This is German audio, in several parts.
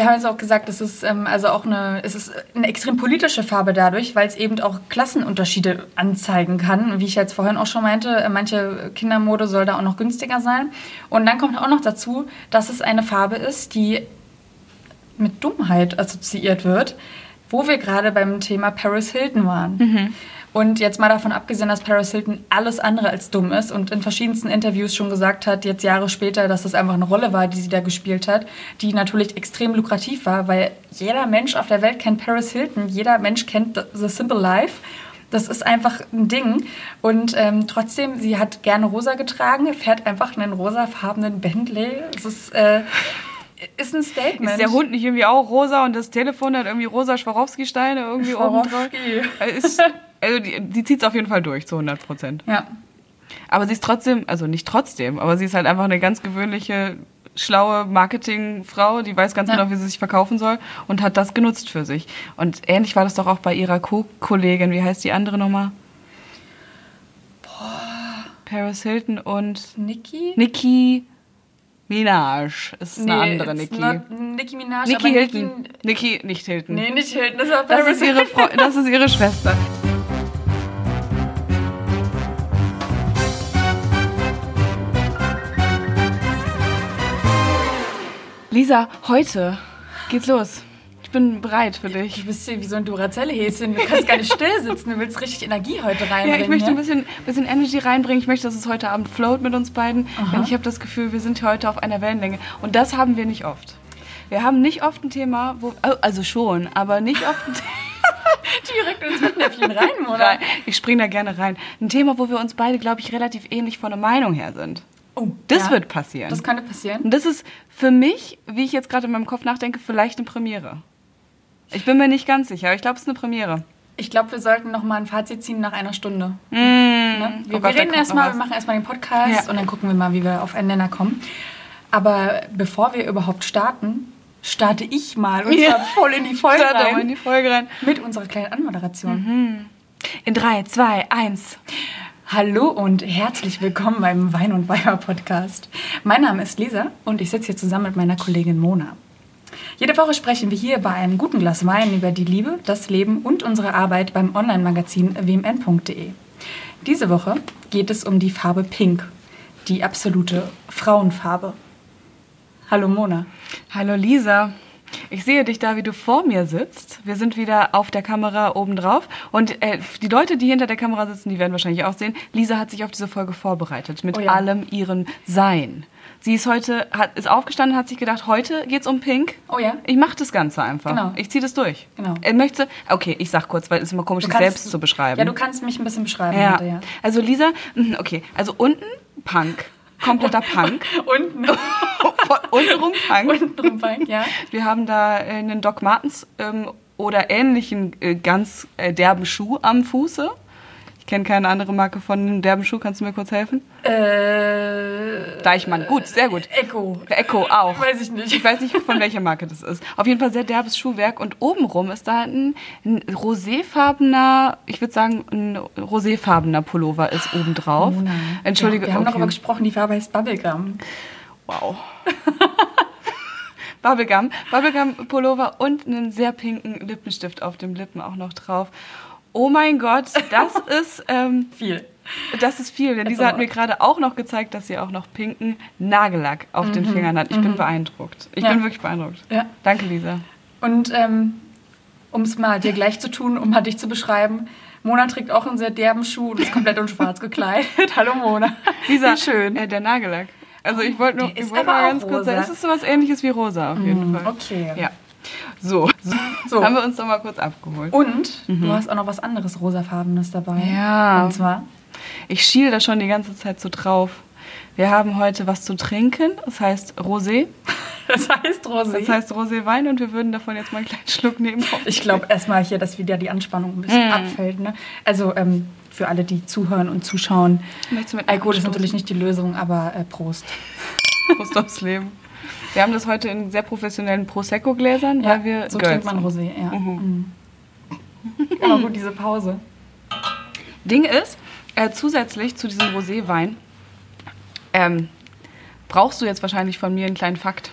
wir haben jetzt auch gesagt, es ist ähm, also auch eine, es ist eine extrem politische Farbe dadurch, weil es eben auch Klassenunterschiede anzeigen kann. Wie ich jetzt vorhin auch schon meinte, äh, manche Kindermode soll da auch noch günstiger sein. Und dann kommt auch noch dazu, dass es eine Farbe ist, die mit Dummheit assoziiert wird, wo wir gerade beim Thema Paris Hilton waren. Mhm. Und jetzt mal davon abgesehen, dass Paris Hilton alles andere als dumm ist und in verschiedensten Interviews schon gesagt hat, jetzt Jahre später, dass das einfach eine Rolle war, die sie da gespielt hat, die natürlich extrem lukrativ war, weil jeder Mensch auf der Welt kennt Paris Hilton, jeder Mensch kennt The Simple Life. Das ist einfach ein Ding. Und ähm, trotzdem, sie hat gerne rosa getragen, fährt einfach einen rosafarbenen Bentley. Es ist, äh, ist ein Statement. Ist der Hund nicht irgendwie auch rosa und das Telefon hat irgendwie rosa Schwarowski-Steine irgendwie oben drauf? Ist, also die, die zieht es auf jeden Fall durch, zu 100 Prozent. Ja. Aber sie ist trotzdem, also nicht trotzdem, aber sie ist halt einfach eine ganz gewöhnliche, schlaue Marketingfrau, die weiß ganz Ja. genau, wie sie sich verkaufen soll und hat das genutzt für sich. Und ähnlich war das doch auch bei ihrer Co-Kollegin, wie heißt die andere nochmal? Paris Hilton und Niki? Nicki Minaj ist eine Nee, andere it's Nicki. not Nicki Minaj. Aber Hilton. Nicki, nicht Hilton. Nee, nicht Hilton, das war Das Paris ist, ihre das ist ihre Schwester. Lisa, heute geht's los. Ich bin bereit für dich. Du bist hier wie so ein Duracell-Häschen. Du kannst gar nicht still sitzen. Du willst richtig Energie heute Ja, reinbringen. ich möchte ein ne? bisschen, bisschen Energy reinbringen. Ich möchte, dass es heute Abend float mit uns beiden. Denn ich habe das Gefühl, wir sind heute auf einer Wellenlänge. Und das haben wir nicht oft. Wir haben nicht oft ein Thema, wo. oh, Also schon, aber nicht oft ein Thema. direkt ins Fettnäpfchen rein, oder? Ich springe da gerne rein. Ein Thema, wo wir uns beide, glaube ich, relativ ähnlich von der Meinung her sind. Oh, Das ja. wird passieren. Das könnte passieren. Und das ist für mich, wie ich jetzt gerade in meinem Kopf nachdenke, vielleicht eine Premiere. Ich bin mir nicht ganz sicher, aber ich glaube, es ist eine Premiere. Ich glaube, wir sollten noch mal ein Fazit ziehen nach einer Stunde. Mm. Ne? Wir, Oh Gott, wir reden erstmal, wir machen erstmal den Podcast Ja. und dann gucken wir mal, wie wir auf einen Nenner kommen. Aber bevor wir überhaupt starten, starte ich mal und Ja. voll in die Folge Start doch mal in rein die Folge rein. mit unserer kleinen Anmoderation. Mhm. In 3, 2, 1. Hallo und herzlich willkommen beim Wein und Weiber Podcast. Mein Name ist Lisa und ich sitze hier zusammen mit meiner Kollegin Mona. Jede Woche sprechen wir hier bei einem guten Glas Wein über die Liebe, das Leben und unsere Arbeit beim Online-Magazin wmn.de. Diese Woche geht es um die Farbe Pink, die absolute Frauenfarbe. Hallo Mona. Hallo Lisa. Ich sehe dich da, wie du vor mir sitzt. Wir sind wieder auf der Kamera oben drauf. Und äh, die Leute, die hinter der Kamera sitzen, die werden wahrscheinlich auch sehen, Lisa hat sich auf diese Folge vorbereitet. Mit Oh ja. allem ihrem Sein. Sie ist heute, hat, ist aufgestanden, hat sich gedacht, heute geht's um Pink. Oh ja? Ich mache das Ganze einfach. Genau. Ich ziehe das durch. Genau. Er möchte, okay, ich sag kurz, weil es ist immer komisch, sich selbst zu beschreiben. Ja, du kannst mich ein bisschen beschreiben. Ja. heute, ja. Also Lisa, okay, also unten Punk, kompletter Punk. Unten, Untenrum Punk. unten drum Pink, ja. Wir haben da äh, einen Doc Martens ähm, oder ähnlichen äh, ganz äh, derben Schuh am Fuße. Ich kenne keine andere Marke von einem derben Schuh. Kannst du mir kurz helfen? Äh, Deichmann. Gut, sehr gut. Echo. Echo auch. Weiß ich nicht. Ich weiß nicht, von welcher Marke das ist. Auf jeden Fall sehr derbes Schuhwerk. Und obenrum ist da ein, ein roséfarbener, ich würde sagen, ein roséfarbener Pullover ist obendrauf. Mona. Entschuldige. Ja, wir haben okay. darüber gesprochen, die Farbe heißt Bubblegum. Wow. Bubblegum, Bubblegum Pullover und einen sehr pinken Lippenstift auf dem Lippen auch noch drauf. Oh mein Gott, das ist, ähm, Viel. das ist viel. Denn Lisa hat mir gerade auch noch gezeigt, dass sie auch noch pinken Nagellack auf den Fingern hat. Ich bin beeindruckt. Ich Mhm. Ja. bin wirklich beeindruckt. Ja. Danke, Lisa. Und ähm, um es mal dir gleich zu tun, um mal dich zu beschreiben, Mona trägt auch einen sehr derben Schuh und ist komplett in schwarz gekleidet. Hallo Mona. Lisa, Wie schön. Äh, der Nagellack. Also ich wollte nur, ich mal auch ganz kurz rosa. sagen, es ist sowas ähnliches wie rosa auf jeden Fall. Okay. Ja. So, So. haben wir uns doch mal kurz abgeholt. Und du hast auch noch was anderes rosafarbenes dabei. Mhm. Ja. Und zwar Ich schiel da schon die ganze Zeit so drauf. Wir haben heute was zu trinken, das heißt Rosé. Das heißt Rosé. Das heißt Roséwein und wir würden davon jetzt mal einen kleinen Schluck nehmen. ich glaube erstmal hier, dass wieder die Anspannung ein bisschen Mm. abfällt. Ne? Also ähm, für alle, die zuhören und zuschauen. Alkohol ist natürlich nicht die Lösung, aber äh, Prost. Prost aufs Leben. Wir haben das heute in sehr professionellen Prosecco-Gläsern, weil wir so Girls trinkt man sind. Rosé, ja. Mhm. Mhm. Aber gut, diese Pause. Ding ist, äh, zusätzlich zu diesem Roséwein ähm, brauchst du jetzt wahrscheinlich von mir einen kleinen Fakt.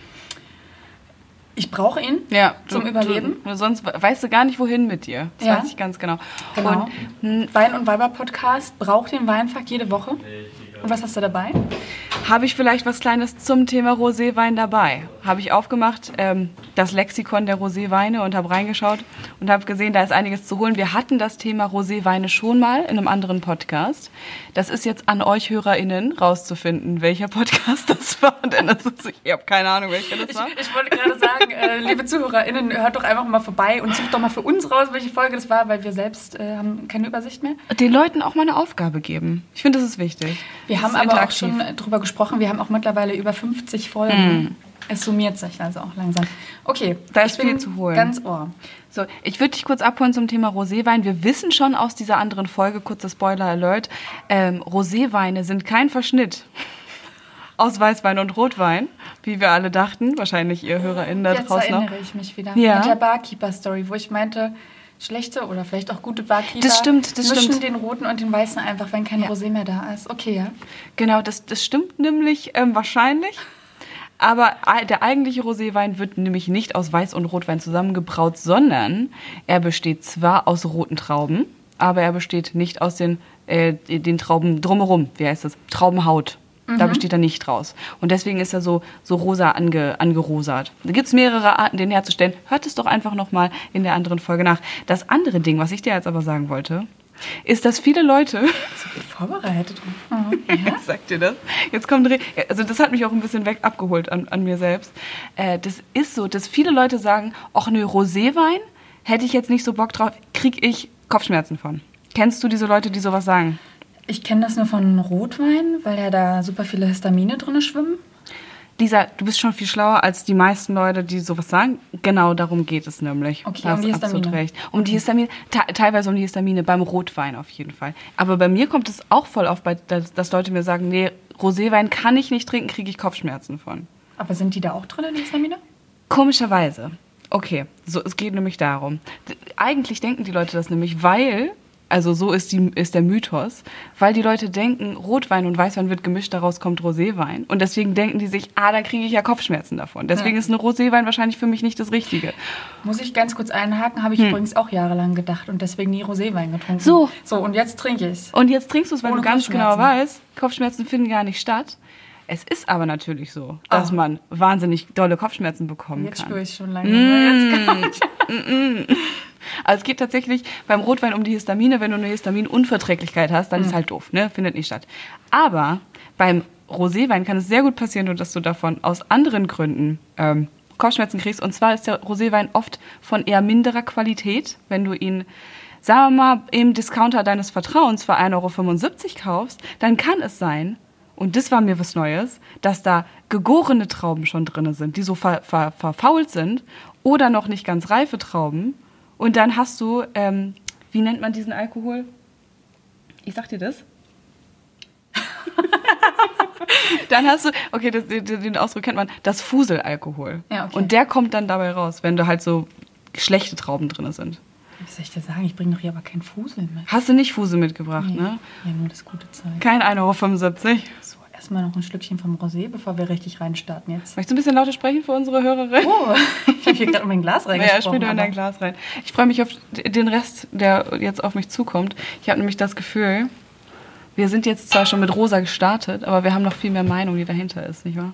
Ich brauche ihn Ja, zum du, Überleben. Du, sonst weißt du gar nicht, wohin mit dir. Das Ja. weiß ich ganz genau. Genau. Und hm, Wein- und Weiber-Podcast braucht den Weinfakt jede Woche. Und was hast du dabei? Habe ich vielleicht was Kleines zum Thema Roséwein dabei? Habe ich aufgemacht, ähm, das Lexikon der Roséweine und habe reingeschaut und habe gesehen, da ist einiges zu holen. Wir hatten das Thema Roséweine schon mal in einem anderen Podcast. Das ist jetzt an euch HörerInnen rauszufinden, welcher Podcast das war. Denn das ist, ich habe keine Ahnung, welcher das Ich, war. ich wollte gerade sagen, äh, liebe ZuhörerInnen, hört doch einfach mal vorbei und sucht doch mal für uns raus, welche Folge das war, weil wir selbst äh, haben keine Übersicht mehr. Den Leuten auch mal eine Aufgabe geben. Ich finde, das ist wichtig. Wir Das haben aber auch schon drüber gesprochen, wir haben auch mittlerweile über 50 Folgen. Es summiert sich also auch langsam. Okay. Da ist viel zu holen. Ganz ohr. So, ich würde dich kurz abholen zum Thema Roséwein. Wir wissen schon aus dieser anderen Folge, kurzer Spoiler Alert, ähm, Roséweine sind kein Verschnitt aus Weißwein und Rotwein, wie wir alle dachten. Wahrscheinlich ihr HörerInnen da Jetzt draußen noch. erinnere ich mich wieder. Ja. Mit der Barkeeper-Story, wo ich meinte, schlechte oder vielleicht auch gute Barkeeper Das stimmt, das mischen stimmt. den roten und den weißen einfach, wenn kein Ja. Rosé mehr da ist. Okay, ja. Genau, das, das stimmt nämlich ähm, wahrscheinlich. Aber der eigentliche Roséwein wird nämlich nicht aus Weiß- und Rotwein zusammengebraut, sondern er besteht zwar aus roten Trauben, aber er besteht nicht aus den, äh, den Trauben drumherum. Wie heißt das? Traubenhaut. Da besteht er nicht draus. Und deswegen ist er so, so rosa ange, angerosat. Da gibt es mehrere Arten, den herzustellen. Hört es doch einfach nochmal in der anderen Folge nach. Das andere Ding, was ich dir jetzt aber sagen wollte, ist, dass viele Leute So gut vorbereitet. Mhm. Ja. Sagt dir das? Jetzt kommt, also das hat mich auch ein bisschen weg abgeholt an, an mir selbst. Äh, das ist so, dass viele Leute sagen, ach nö, Roséwein hätte ich jetzt nicht so Bock drauf, krieg ich Kopfschmerzen von. Kennst du diese Leute, die sowas sagen? Ich kenne das nur von Rotwein, weil ja da super viele Histamine drin schwimmen. Lisa, du bist schon viel schlauer als die meisten Leute, die sowas sagen. Genau darum geht es nämlich. Okay, Du um die absolut Histamine. recht. Um die Histamine, te- teilweise um die Histamine, beim Rotwein auf jeden Fall. Aber bei mir kommt es auch voll auf, dass, dass Leute mir sagen, nee, Roséwein kann ich nicht trinken, kriege ich Kopfschmerzen von. Aber sind die da auch drin, die Histamine? Komischerweise. Okay, so, es geht nämlich darum. Eigentlich denken die Leute das nämlich, weil, also so ist, die, ist der Mythos, weil die Leute denken, Rotwein und Weißwein wird gemischt, daraus kommt Roséwein. Und deswegen denken die sich, ah, da kriege ich ja Kopfschmerzen davon. Deswegen Ja. ist eine Roséwein wahrscheinlich für mich nicht das Richtige. Muss ich ganz kurz einhaken, habe ich übrigens auch jahrelang gedacht und deswegen nie Roséwein getrunken. Hm. So. So, und jetzt trinke ich Und jetzt trinkst du es, weil Ohne du ganz genau weißt, Kopfschmerzen finden gar nicht statt. Es ist aber natürlich so, dass Oh. man wahnsinnig dolle Kopfschmerzen bekommen Jetzt kann. spüre ich schon lange. Jetzt gar nicht. Also es geht tatsächlich beim Rotwein um die Histamine. Wenn du eine Histaminunverträglichkeit hast, dann ist halt doof, ne? Findet nicht statt. Aber beim Roséwein kann es sehr gut passieren, dass du davon aus anderen Gründen ähm, Kopfschmerzen kriegst. Und zwar ist der Roséwein oft von eher minderer Qualität. Wenn du ihn, sagen wir mal, im Discounter deines Vertrauens für 1,75 Euro kaufst, dann kann es sein, und das war mir was Neues, dass da gegorene Trauben schon drin sind, die so ver ver verfault sind oder noch nicht ganz reife Trauben. Und dann hast du, ähm, wie nennt man diesen Alkohol? Ich sag dir das. dann hast du, okay, das, den, Ausdruck kennt man, das Fuselalkohol. Ja, okay. Und der kommt dann dabei raus, wenn da halt so schlechte Trauben drin sind. Was soll ich dir sagen? Ich bringe doch hier aber keinen Fusel mit. Hast du nicht Fusel mitgebracht, Nee. ne? Ja, nur das gute Zeug. Kein 1,75 Euro. So, erstmal noch ein Schlückchen vom Rosé, bevor wir richtig reinstarten jetzt. Möchtest du ein bisschen lauter sprechen für unsere Hörerin? Oh, ich habe hier gerade in mein Glas Ja, reingesprochen. spiel in dein Glas rein. Ich freue mich auf den Rest, der jetzt auf mich zukommt. Ich habe nämlich das Gefühl, wir sind jetzt zwar schon mit Rosa gestartet, aber wir haben noch viel mehr Meinung, die dahinter ist, nicht wahr?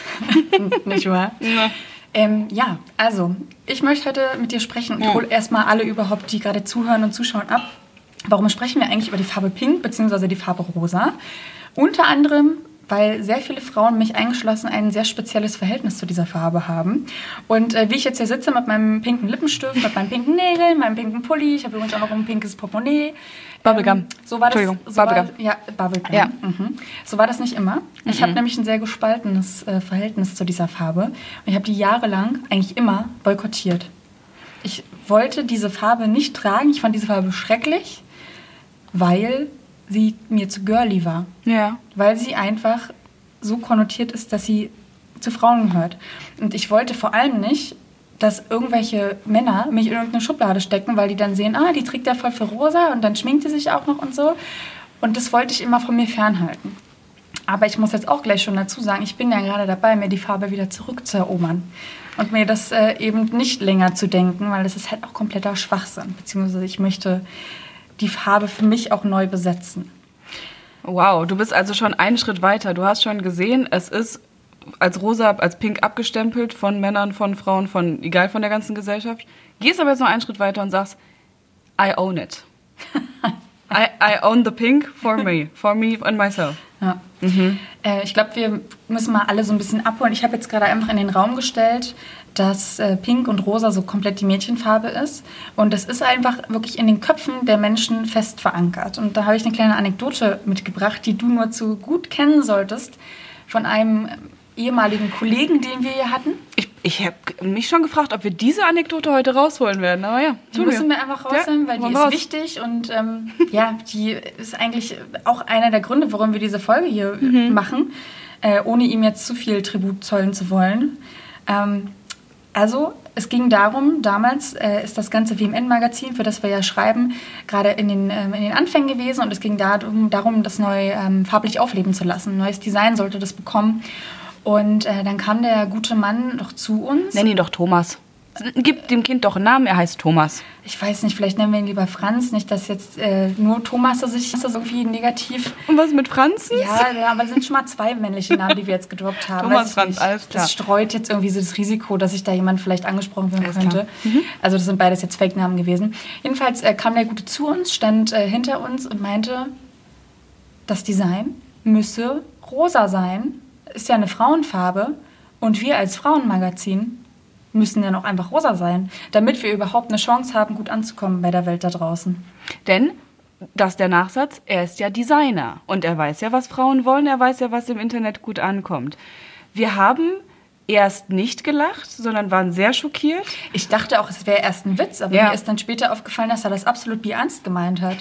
Nicht wahr? Ja. Ähm, ja, also, ich möchte heute mit dir sprechen und Ja. hol erstmal alle überhaupt, die gerade zuhören und zuschauen, ab. Warum sprechen wir eigentlich über die Farbe Pink bzw. die Farbe Rosa? Unter anderem, weil sehr viele Frauen, mich eingeschlossen, ein sehr spezielles Verhältnis zu dieser Farbe haben. Und äh, wie ich jetzt hier sitze mit meinem pinken Lippenstift, mit meinen pinken Nägeln, meinem pinken Pulli, ich habe übrigens auch noch ein pinkes Portemonnaie. Bubblegum. Ähm, so war das. Entschuldigung, So war, Bubblegum. ja, Bubblegum. Ja. Mhm. So war das nicht immer. Ich habe nämlich ein sehr gespaltenes äh, Verhältnis zu dieser Farbe. Und ich habe die jahrelang, eigentlich immer, boykottiert. Ich wollte diese Farbe nicht tragen. Ich fand diese Farbe schrecklich, weil sie mir zu girly war. Ja. Weil sie einfach so konnotiert ist, dass sie zu Frauen gehört. Und ich wollte vor allem nicht, dass irgendwelche Männer mich in irgendeine Schublade stecken, weil die dann sehen, ah, die trägt ja voll für rosa und dann schminkt sie sich auch noch und so. Und das wollte ich immer von mir fernhalten. Aber ich muss jetzt auch gleich schon dazu sagen, ich bin ja gerade dabei, mir die Farbe wieder zurückzuerobern. Und mir das äh, eben nicht länger zu denken, weil das ist halt auch kompletter Schwachsinn. Beziehungsweise ich möchte die Farbe für mich auch neu besetzen. Wow, du bist also schon einen Schritt weiter. Du hast schon gesehen, es ist als rosa, als pink abgestempelt von Männern, von Frauen, von egal von der ganzen Gesellschaft. Gehst aber jetzt noch einen Schritt weiter und sagst, I own it. I, I own the pink for me, for me and myself. Ja. Mhm. Äh, ich glaube, wir müssen mal alle so ein bisschen abholen. Ich habe jetzt gerade einfach in den Raum gestellt, dass äh, Pink und Rosa so komplett die Mädchenfarbe ist. Und das ist einfach wirklich in den Köpfen der Menschen fest verankert. Und da habe ich eine kleine Anekdote mitgebracht, die du nur zu gut kennen solltest, von einem ehemaligen Kollegen, den wir hier hatten. Ich, habe mich schon gefragt, ob wir diese Anekdote heute rausholen werden, aber ja. Die müssen wir einfach rausholen, ja, weil die ist raus. wichtig und ähm, ja, die ist eigentlich auch einer der Gründe, warum wir diese Folge hier mhm. machen, äh, ohne ihm jetzt zu viel Tribut zollen zu wollen. Ähm, also, es ging darum, damals äh, ist das ganze WMN-Magazin, für das wir ja schreiben, gerade in den, ähm, in den Anfängen gewesen und es ging darum, darum das neu ähm, farblich aufleben zu lassen. Ein neues Design sollte das bekommen. Und äh, dann kam der gute Mann doch zu uns. Nenn ihn doch Thomas. Gib dem Kind doch einen Namen, er heißt Thomas. Ich weiß nicht, vielleicht nennen wir ihn lieber Franz. Nicht, dass jetzt äh, nur Thomas dass ich das irgendwie negativ. Und was mit Franzens? Ja, aber es sind schon mal zwei männliche Namen, die wir jetzt gedroppt haben. Thomas, Franz, alles klar. Das streut jetzt irgendwie so das Risiko, dass sich da jemand vielleicht angesprochen werden könnte. Mhm. Also das sind beides jetzt Fake-Namen gewesen. Jedenfalls äh, kam der Gute zu uns, stand äh, hinter uns und meinte, das Design müsse rosa sein ist ja eine Frauenfarbe und wir als Frauenmagazin müssen ja noch einfach rosa sein, damit wir überhaupt eine Chance haben, gut anzukommen bei der Welt da draußen. Denn, das ist der Nachsatz, er ist ja Designer und er weiß ja, was Frauen wollen, er weiß ja, was im Internet gut ankommt. Wir haben erst nicht gelacht, sondern waren sehr schockiert. Ich dachte auch, es wäre erst ein Witz, aber ja. mir ist dann später aufgefallen, dass er das absolut ernst gemeint hat.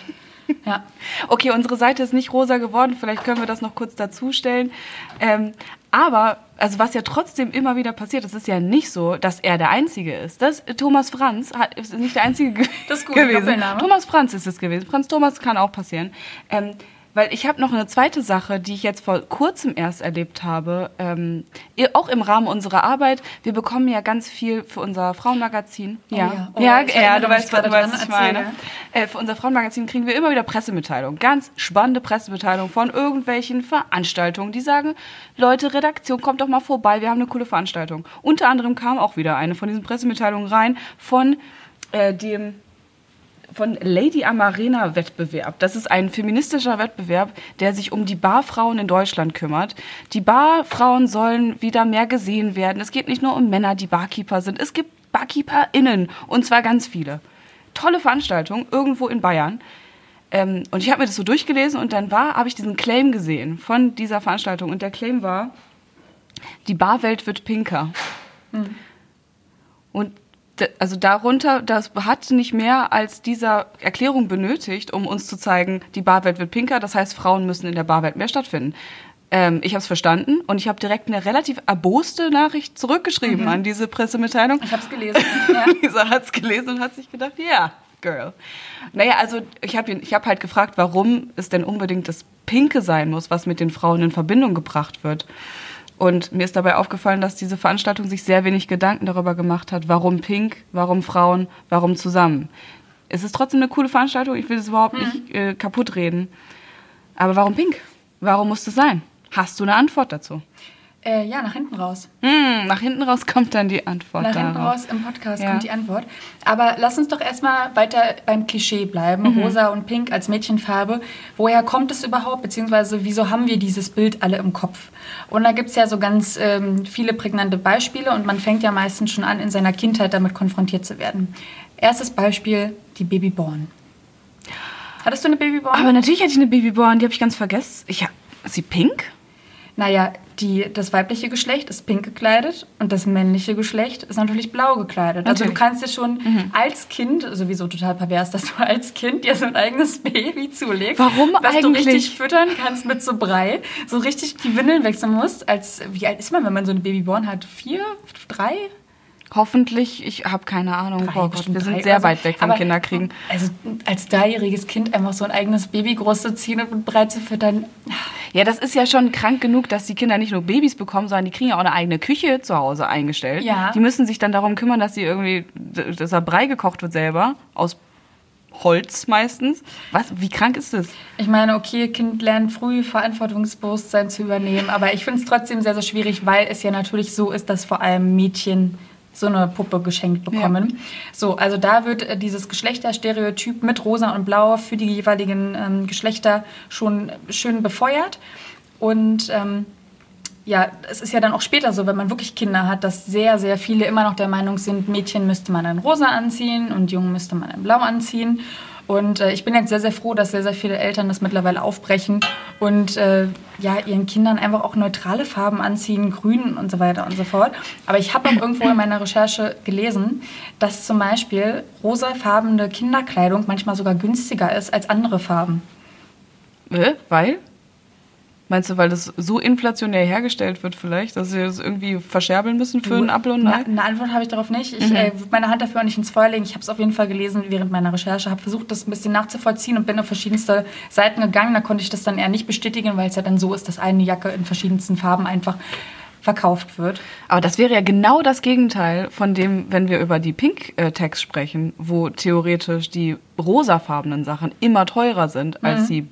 Ja. Okay, unsere Seite ist nicht rosa geworden, vielleicht können wir das noch kurz dazustellen. Ähm, aber, also was ja trotzdem immer wieder passiert, es ist ja nicht so, dass er der Einzige ist. Das, Thomas Franz hat, ist nicht der Einzige das ist gut, gewesen. Thomas Franz ist es gewesen. Franz Thomas kann auch passieren. Ähm, weil ich habe noch eine zweite Sache, die ich jetzt vor kurzem erst erlebt habe, ähm, auch im Rahmen unserer Arbeit. Wir bekommen ja ganz viel für unser Frauenmagazin. Oh, ja, ja, oh, ja, ja du weißt, was, du weißt, was ich meine. Äh, für unser Frauenmagazin kriegen wir immer wieder Pressemitteilungen, ganz spannende Pressemitteilungen von irgendwelchen Veranstaltungen, die sagen, Leute, Redaktion, kommt doch mal vorbei, wir haben eine coole Veranstaltung. Unter anderem kam auch wieder eine von diesen Pressemitteilungen rein von äh, dem von Lady Amarena Wettbewerb. Das ist ein feministischer Wettbewerb, der sich um die Barfrauen in Deutschland kümmert. Die Barfrauen sollen wieder mehr gesehen werden. Es geht nicht nur um Männer, die Barkeeper sind. Es gibt BarkeeperInnen und zwar ganz viele. Tolle Veranstaltung irgendwo in Bayern. Ähm, und ich habe mir das so durchgelesen und dann war, habe ich diesen Claim gesehen von dieser Veranstaltung und der Claim war, die Barwelt wird pinker. Mhm. Und also darunter, das hat nicht mehr als dieser Erklärung benötigt, um uns zu zeigen, die Barwelt wird pinker, das heißt, Frauen müssen in der Barwelt mehr stattfinden. Ähm, ich habe es verstanden und ich habe direkt eine relativ erboste Nachricht zurückgeschrieben mhm. an diese Pressemitteilung. Ich habe es gelesen. Ja. Lisa hat es gelesen und hat sich gedacht, ja, yeah, girl. Naja, also ich habe ich hab halt gefragt, warum es denn unbedingt das Pinke sein muss, was mit den Frauen in Verbindung gebracht wird. Und mir ist dabei aufgefallen, dass diese Veranstaltung sich sehr wenig Gedanken darüber gemacht hat, warum Pink, warum Frauen, warum zusammen. Es ist trotzdem eine coole Veranstaltung, ich will es überhaupt mhm. nicht äh, kaputt reden. Aber warum Pink? Warum muss das sein? Hast du eine Antwort dazu? Äh, ja, nach hinten raus. Hm, nach hinten raus kommt dann die Antwort. Nach hinten raus im Podcast ja. kommt die Antwort. Aber lass uns doch erstmal weiter beim Klischee bleiben. Mhm. Rosa und Pink als Mädchenfarbe. Woher kommt es überhaupt? Beziehungsweise wieso haben wir dieses Bild alle im Kopf? Und da gibt es ja so ganz ähm, viele prägnante Beispiele und man fängt ja meistens schon an, in seiner Kindheit damit konfrontiert zu werden. Erstes Beispiel, die Babyborn. Hattest du eine Babyborn? Aber natürlich hatte ich eine Babyborn, die habe ich ganz vergessen. Ich, ist sie pink? Naja, die, das weibliche Geschlecht ist pink gekleidet und das männliche Geschlecht ist natürlich blau gekleidet. Natürlich. Also du kannst dir schon mhm. als Kind, sowieso total pervers, dass du als Kind dir so ein eigenes Baby zulegst. Warum was eigentlich? du richtig füttern kannst mit so Brei, so richtig die Windeln wechseln musst. Als, wie alt ist man, wenn man so ein Babyborn hat? Vier? Drei? Hoffentlich, ich habe keine Ahnung. Drei, oh Gott, wir sind drei sehr oder so. weit weg vom Kinderkriegen. Also als dreijähriges Kind einfach so ein eigenes Baby großzuziehen und breit zu füttern. Ja, das ist ja schon krank genug, dass die Kinder nicht nur Babys bekommen, sondern die kriegen ja auch eine eigene Küche zu Hause eingestellt. Ja. Die müssen sich dann darum kümmern, dass sie irgendwie, dass da Brei gekocht wird selber, aus Holz meistens. Was? Wie krank ist das? Ich meine, okay, Kind lernt früh Verantwortungsbewusstsein zu übernehmen, aber ich finde es trotzdem sehr, sehr schwierig, weil es ja natürlich so ist, dass vor allem Mädchen so eine Puppe geschenkt bekommen. So, also da wird äh, dieses Geschlechterstereotyp mit Rosa und Blau für die jeweiligen ähm, Geschlechter schon schön befeuert. Und ähm, ja, es ist ja dann auch später so, wenn man wirklich Kinder hat, dass sehr, sehr viele immer noch der Meinung sind, Mädchen müsste man in rosa anziehen und Jungen müsste man in blau anziehen. Und äh, ich bin jetzt sehr, sehr froh, dass sehr, sehr viele Eltern das mittlerweile aufbrechen und äh, ja, ihren Kindern einfach auch neutrale Farben anziehen, grün und so weiter und so fort. Aber ich habe irgendwo in meiner Recherche gelesen, dass zum Beispiel rosafarbene Kinderkleidung manchmal sogar günstiger ist als andere Farben. Äh, weil? Meinst du, weil das so inflationär hergestellt wird vielleicht, dass sie das irgendwie verscherbeln müssen für einen Apfel und Ei? eine Antwort habe ich darauf nicht. Ich äh, würde meine Hand dafür auch nicht ins Feuer legen. Ich habe es auf jeden Fall gelesen während meiner Recherche, habe versucht, das ein bisschen nachzuvollziehen und bin auf verschiedenste Seiten gegangen. Da konnte ich das dann eher nicht bestätigen, weil es ja dann so ist, dass eine Jacke in verschiedensten Farben einfach verkauft wird. Aber das wäre ja genau das Gegenteil von dem, wenn wir über die Pink-Tags sprechen, wo theoretisch die rosafarbenen Sachen immer teurer sind als die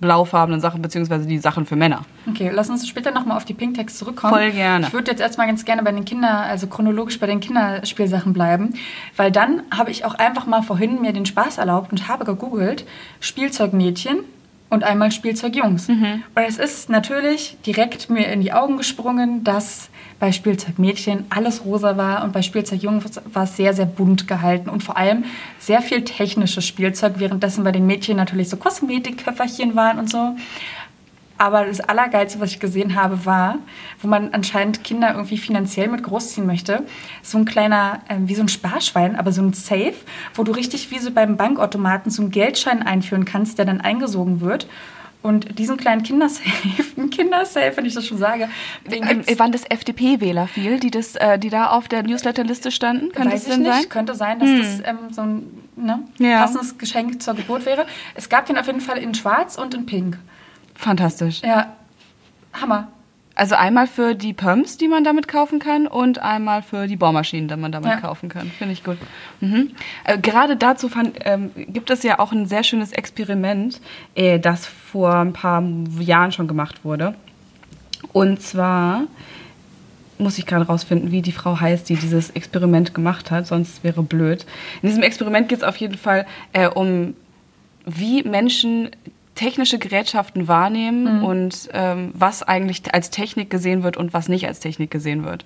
blaufarbenen Sachen, beziehungsweise die Sachen für Männer. Okay, lass uns später nochmal auf die Pink-Tags zurückkommen. Voll gerne. Ich würde jetzt erstmal ganz gerne bei den Kinder, also chronologisch bei den Kinderspielsachen bleiben, weil dann habe ich auch einfach mal vorhin mir den Spaß erlaubt und habe gegoogelt Spielzeugmädchen und einmal Spielzeugjungs. Mhm. Und es ist natürlich direkt mir in die Augen gesprungen, dass bei Spielzeugmädchen alles rosa war und bei Spielzeugjungs war es sehr, sehr bunt gehalten und vor allem sehr viel technisches Spielzeug, währenddessen bei den Mädchen natürlich so Kosmetikköfferchen waren und so. Aber das Allergeilste, was ich gesehen habe, war, wo man anscheinend Kinder irgendwie finanziell mit großziehen möchte, so ein kleiner, ähm, wie so ein Sparschwein, aber so ein Safe, wo du richtig wie so beim Bankautomaten so einen Geldschein einführen kannst, der dann eingesogen wird. Und diesen kleinen Kindersafe, Kindersafe, wenn ich das schon sage, gibt's, waren das FDP-Wähler viel, die, das, äh, die da auf der Newsletterliste standen? Könnte weiß es ich denn nicht. sein? Hm. Könnte sein, dass das ähm, so ein ne, Ja. passendes Geschenk zur Geburt wäre. Es gab den auf jeden Fall in schwarz und in pink. Fantastisch. Ja, Hammer. Also einmal für die Pumps, die man damit kaufen kann, und einmal für die Bohrmaschinen, die man damit Ja. kaufen kann. Finde ich gut. Mhm. Äh, gerade dazu fand, ähm, gibt es ja auch ein sehr schönes Experiment, äh, das vor ein paar Jahren schon gemacht wurde. Und zwar muss ich gerade rausfinden, wie die Frau heißt, die dieses Experiment gemacht hat, sonst wäre blöd. In diesem Experiment geht es auf jeden Fall äh, um, wie Menschen technische Gerätschaften wahrnehmen und ähm, was eigentlich als Technik gesehen wird und was nicht als Technik gesehen wird.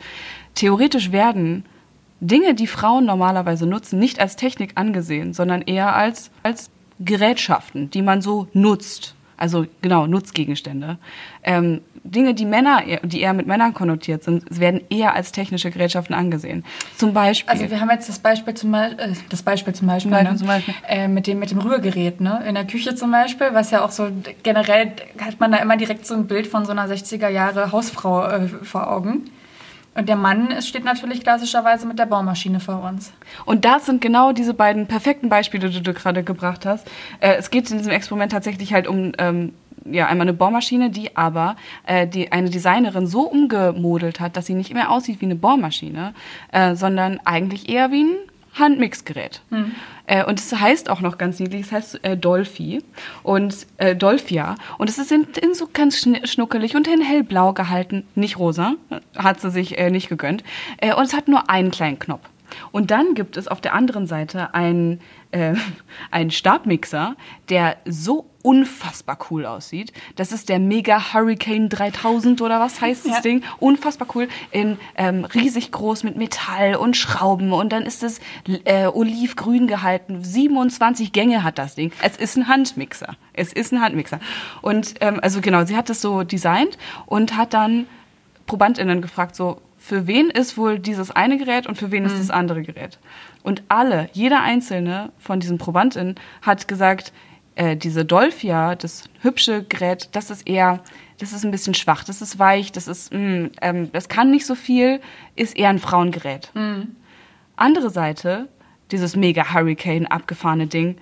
Theoretisch werden Dinge, die Frauen normalerweise nutzen, nicht als Technik angesehen, sondern eher als, als Gerätschaften, die man so nutzt. Also genau, Nutzgegenstände. Ähm, Dinge, die Männer, eher- die eher mit Männern konnotiert sind, werden eher als technische Gerätschaften angesehen. Zum Beispiel. Also wir haben jetzt das Beispiel zum, Beispiel, äh, das Beispiel zum Beispiel, Beispiel ne? zum Beispiel. Äh, mit, dem, mit dem Rührgerät, ne? in der Küche zum Beispiel, was ja auch so generell hat man da immer direkt so ein Bild von so einer 60er Jahre Hausfrau äh, vor Augen. Und der Mann steht natürlich klassischerweise mit der Baumaschine vor uns. Und das sind genau diese beiden perfekten Beispiele, die du gerade gebracht hast. Äh, es geht in diesem Experiment tatsächlich halt um ähm, ja, einmal eine Bohrmaschine, die aber äh, die eine Designerin so umgemodelt hat, dass sie nicht mehr aussieht wie eine Bohrmaschine, äh, sondern eigentlich eher wie ein Handmixgerät. Äh, und es heißt auch noch ganz niedlich, es heißt äh, Dolphy und äh, Dolphia. Und es ist in, in so ganz schn schnuckelig und in hellblau gehalten, nicht rosa, hat sie sich äh, nicht gegönnt. Äh, und es hat nur einen kleinen Knopf. Und dann gibt es auf der anderen Seite einen, äh, einen Stabmixer, der so unfassbar cool aussieht. Das ist der Mega Hurricane 3000 oder was heißt das Ja. Ding? Unfassbar cool. In ähm, riesig groß mit Metall und Schrauben. Und dann ist es äh, olivgrün gehalten. 27 Gänge hat das Ding. Es ist ein Handmixer. Es ist ein Handmixer. Und ähm, also genau, sie hat das so designt und hat dann ProbandInnen gefragt, so, für wen ist wohl dieses eine Gerät und für wen ist das andere Gerät? Und alle, jeder einzelne von diesen ProbandInnen hat gesagt, äh, diese Dolphia, das hübsche Gerät, das ist eher, das ist ein bisschen schwach, das ist weich, das ist, mh, ähm, das kann nicht so viel, ist eher ein Frauengerät. Andere Seite, dieses mega Hurricane abgefahrene Ding,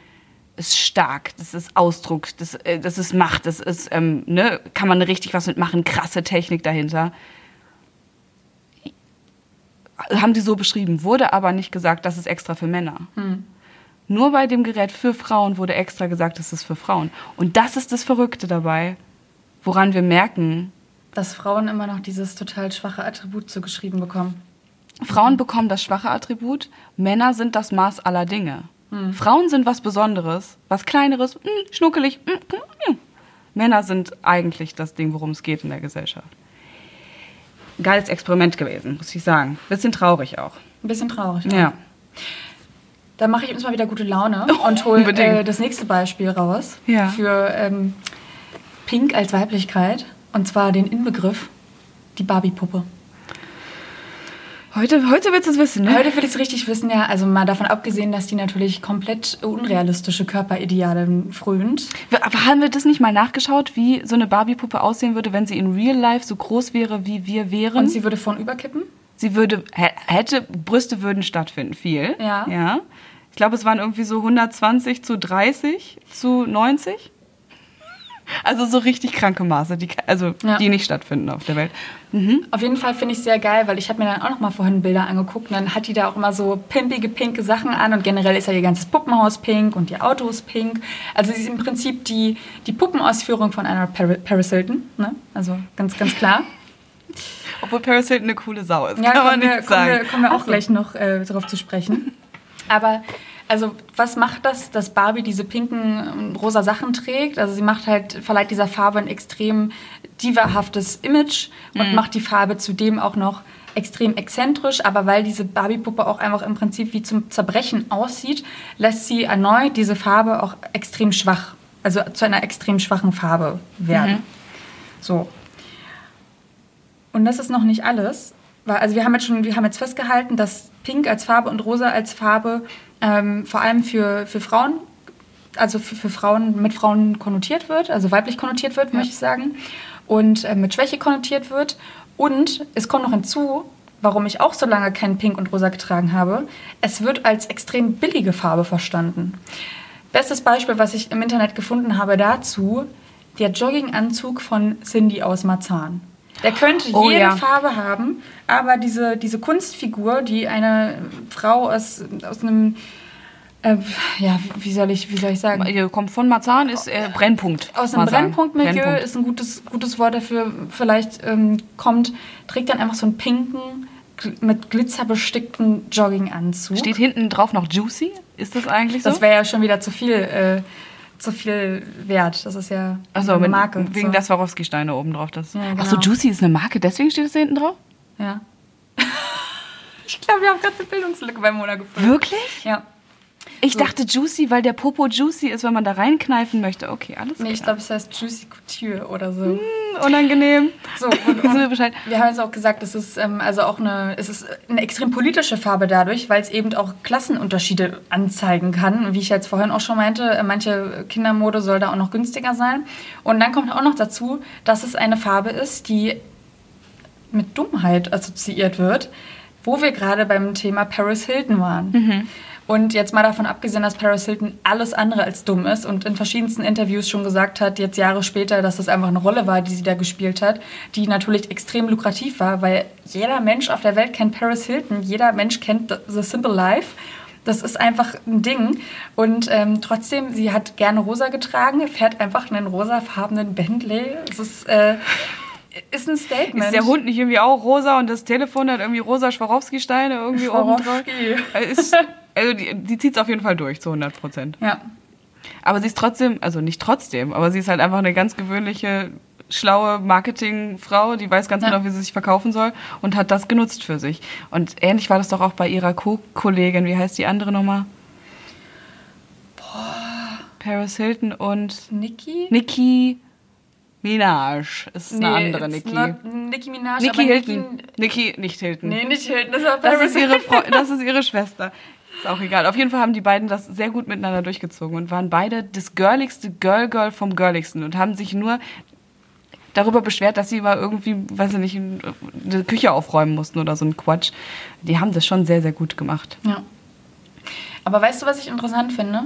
ist stark, das ist Ausdruck, das, äh, das ist Macht, das ist, ähm, ne, kann man richtig was mitmachen, krasse Technik dahinter. Haben sie so beschrieben, wurde aber nicht gesagt, das ist extra für Männer. Nur bei dem Gerät für Frauen wurde extra gesagt, das ist für Frauen. Und das ist das Verrückte dabei, woran wir merken, Dass Frauen immer noch dieses total schwache Attribut zugeschrieben bekommen. Frauen bekommen das schwache Attribut, Männer sind das Maß aller Dinge. Frauen sind was Besonderes, was Kleineres, mh, schnuckelig. mh, mh, mh. Männer sind eigentlich das Ding, worum es geht in der Gesellschaft. Geiles Experiment gewesen, muss ich sagen. Bisschen traurig auch. Ein bisschen traurig. ne? Ja. Da mache ich uns mal wieder gute Laune und hole äh, das nächste Beispiel raus Ja. für ähm, Pink als Weiblichkeit. Und zwar den Inbegriff, die Barbie-Puppe. Heute, heute willst du es wissen, ne? Heute will ich es richtig wissen, ja. Also mal davon abgesehen, dass die natürlich komplett unrealistische Körperideale frönt. Aber haben wir das nicht mal nachgeschaut, wie so eine Barbie-Puppe aussehen würde, wenn sie in Real Life so groß wäre, wie wir wären? Und sie würde vorn überkippen. Sie würde, hä- hätte, Brüste würden stattfinden, viel. Ja. Ja. Ich glaube, es waren irgendwie so 120 zu 30 zu 90. Also so richtig kranke Maße, die, also Ja. die nicht stattfinden auf der Welt. Auf jeden Fall finde ich sehr geil, weil ich habe mir dann auch noch mal vorhin Bilder angeguckt und dann hat die da auch immer so pimpige, pinke Sachen an und generell ist ja ihr ganzes Puppenhaus pink und ihr Auto ist pink. Also sie ist im Prinzip die, die Puppenausführung von einer Par Paris Hilton, ne? Also ganz, ganz klar. Obwohl Paris Hilton eine coole Sau ist, Ja, kann man wir, nicht kommen, sagen. wir, kommen wir auch gleich noch äh, darauf zu sprechen. Aber also was macht das, dass Barbie diese pinken und rosa Sachen trägt? Also sie macht halt, verleiht dieser Farbe ein extrem divahaftes Image und macht die Farbe zudem auch noch extrem exzentrisch, aber weil diese Barbie-Puppe auch einfach im Prinzip wie zum Zerbrechen aussieht, lässt sie erneut diese Farbe auch extrem schwach, also zu einer extrem schwachen Farbe werden. So. Und das ist noch nicht alles. Weil, also wir haben jetzt schon, wir haben jetzt festgehalten, dass Pink als Farbe und Rosa als Farbe ähm, vor allem für, für Frauen, also für, für Frauen mit Frauen konnotiert wird, also weiblich konnotiert wird, möchte ich sagen, und äh, mit Schwäche konnotiert wird. Und es kommt noch hinzu, warum ich auch so lange kein Pink und Rosa getragen habe, es wird als extrem billige Farbe verstanden. Bestes Beispiel, was ich im Internet gefunden habe dazu, der Jogginganzug von Cindy aus Marzahn. Der könnte Oh, jede ja. Farbe haben, aber diese, diese Kunstfigur, die eine Frau aus, aus einem, äh, ja, wie soll ich, wie soll ich sagen? Hier kommt von Marzahn, ist äh, Brennpunkt. Aus einem. Brennpunktmilieu Brennpunkt. ist ein gutes, gutes Wort dafür, vielleicht ähm, kommt, trägt dann einfach so einen pinken, mit Glitzer bestickten Jogginganzug. Steht hinten drauf noch Juicy? Ist das eigentlich so? Das wäre ja schon wieder zu viel, äh, zu viel wert. Das ist ja Achso, eine mit, Marke. wegen so. der Swarovski-Steine oben drauf. Das. Ja, Ach so, genau. Juicy ist eine Marke, deswegen steht es da hinten drauf? Ja. ich glaube, wir haben gerade eine Bildungslücke bei Mona gefunden. Wirklich? Ja. Ich So. dachte Juicy, weil der Popo Juicy ist, wenn man da reinkneifen möchte. Okay, alles Nee, ich klar. glaube, es heißt Juicy Couture oder so. Hm, unangenehm. So, und, wir Bescheid. Wir haben jetzt auch gesagt, es ist ähm, also auch eine, es ist eine extrem politische Farbe dadurch, weil es eben auch Klassenunterschiede anzeigen kann. Wie ich jetzt vorhin auch schon meinte, äh, manche Kindermode soll da auch noch günstiger sein. Und dann kommt auch noch dazu, dass es eine Farbe ist, die mit Dummheit assoziiert wird, wo wir gerade beim Thema Paris Hilton waren. Und jetzt mal davon abgesehen, dass Paris Hilton alles andere als dumm ist und in verschiedensten Interviews schon gesagt hat, jetzt Jahre später, dass das einfach eine Rolle war, die sie da gespielt hat, die natürlich extrem lukrativ war, weil jeder Mensch auf der Welt kennt Paris Hilton, jeder Mensch kennt The Simple Life. Das ist einfach ein Ding. Und ähm, trotzdem, sie hat gerne rosa getragen, fährt einfach einen rosafarbenen Bentley. Es ist, äh, ist ein Statement. Ist der Hund nicht irgendwie auch rosa und das Telefon hat irgendwie rosa Schwarowski-Steine irgendwie oben drauf? Ist, also die, die zieht es auf jeden Fall durch, zu 100 Prozent. Ja. Aber sie ist trotzdem, also nicht trotzdem, aber sie ist halt einfach eine ganz gewöhnliche, schlaue Marketingfrau, die weiß ganz Ja. genau, wie sie sich verkaufen soll und hat das genutzt für sich. Und ähnlich war das doch auch bei ihrer Co-Kollegin, wie heißt die andere nochmal? Paris Hilton und Nicki? Nicki Minaj ist eine andere not Nicki Minaj. Aber Hilton. Nicki, nicht Hilton. Nee, nicht Hilton, das war Das Paris ist, ihre das ist ihre Schwester. Ist auch egal. Auf jeden Fall haben die beiden das sehr gut miteinander durchgezogen und waren beide das girligste Girl-Girl vom Girligsten und haben sich nur. darüber beschwert, dass sie mal irgendwie, weiß ich nicht, eine Küche aufräumen mussten oder so ein Quatsch. Die haben das schon sehr, sehr gut gemacht. Ja. Aber weißt du, was ich interessant finde?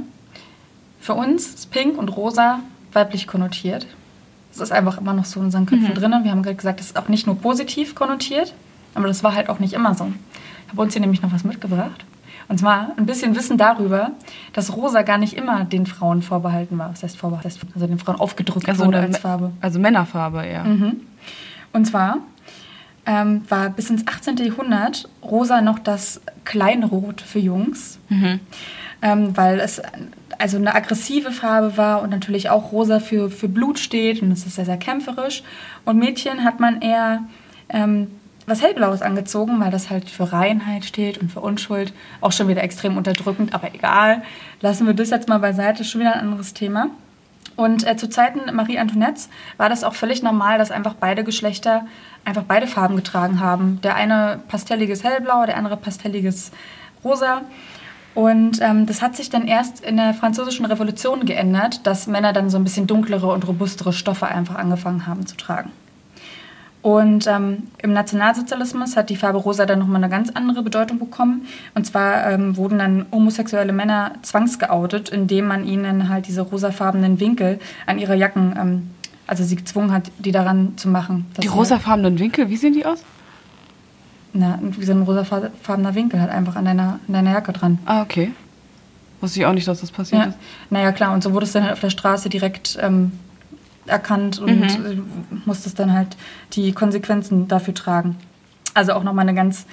Für uns ist Pink und Rosa weiblich konnotiert. Das ist einfach immer noch so in unseren Köpfen mhm. drin. Wir haben gerade gesagt, das ist auch nicht nur positiv konnotiert, aber das war halt auch nicht immer so. Ich habe uns hier nämlich noch was mitgebracht. Und zwar ein bisschen Wissen darüber, dass Rosa gar nicht immer den Frauen vorbehalten war. Was heißt vorbehalten? Also den Frauen aufgedrückt also wurde als Farbe. Also Männerfarbe, ja. Mhm. Und zwar ähm, war bis ins 18. Jahrhundert rosa noch das Kleinrot für Jungs, mhm. ähm, weil es also eine aggressive Farbe war und natürlich auch rosa für, für Blut steht und es ist sehr, sehr kämpferisch. Und Mädchen hat man eher ähm, was hellblaues angezogen, weil das halt für Reinheit steht und für Unschuld. Auch schon wieder extrem unterdrückend, aber egal. Lassen wir das jetzt mal beiseite, schon wieder ein anderes Thema. Und äh, zu Zeiten Marie Antoinettes war das auch völlig normal, dass einfach beide Geschlechter einfach beide Farben getragen haben. Der eine pastelliges Hellblau, der andere pastelliges Rosa. Und ähm, das hat sich dann erst in der Französischen Revolution geändert, dass Männer dann so ein bisschen dunklere und robustere Stoffe einfach angefangen haben zu tragen. Und ähm, im Nationalsozialismus hat die Farbe Rosa dann nochmal eine ganz andere Bedeutung bekommen. Und zwar ähm, wurden dann homosexuelle Männer zwangsgeoutet, indem man ihnen halt diese rosafarbenen Winkel an ihre Jacken, ähm, also sie gezwungen hat, die daran zu machen. Die rosafarbenen Winkel, wie sehen die aus? Na, wie so ein rosafarbener Winkel halt einfach an deiner, an deiner Jacke dran. Ah, okay. Wusste ich auch nicht, dass das passiert ja. ist. Naja, klar, und so wurde es dann halt auf der Straße direkt ähm, erkannt und mhm. musstest dann halt die Konsequenzen dafür tragen. Also auch nochmal eine ganz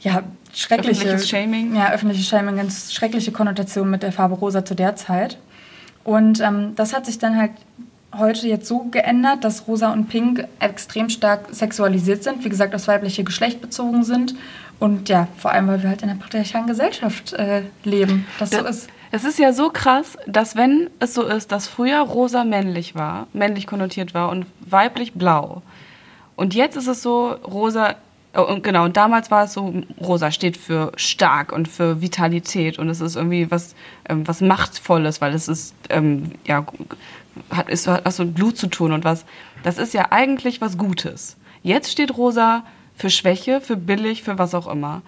ja, schreckliche. Öffentliches Shaming. Ja, öffentliches Shaming, ganz schreckliche Konnotation mit der Farbe Rosa zu der Zeit. Und ähm, das hat sich dann halt heute jetzt so geändert, dass Rosa und Pink extrem stark sexualisiert sind, wie gesagt, aufs weibliche Geschlecht bezogen sind. Und ja, vor allem, weil wir halt in einer patriarchalen Gesellschaft äh, leben, das, das so ist. Es ist ja so krass, dass wenn es so ist, dass früher rosa männlich war, männlich konnotiert war und weiblich blau. Und jetzt ist es so, rosa, oh, und genau, und damals war es so, rosa steht für stark und für Vitalität und es ist irgendwie was, ähm, was Machtvolles, weil es ist, ähm, ja, hat, ist, hat was mit Blut zu tun und was, das ist ja eigentlich was Gutes. Jetzt steht rosa für Schwäche, für billig, für was auch immer.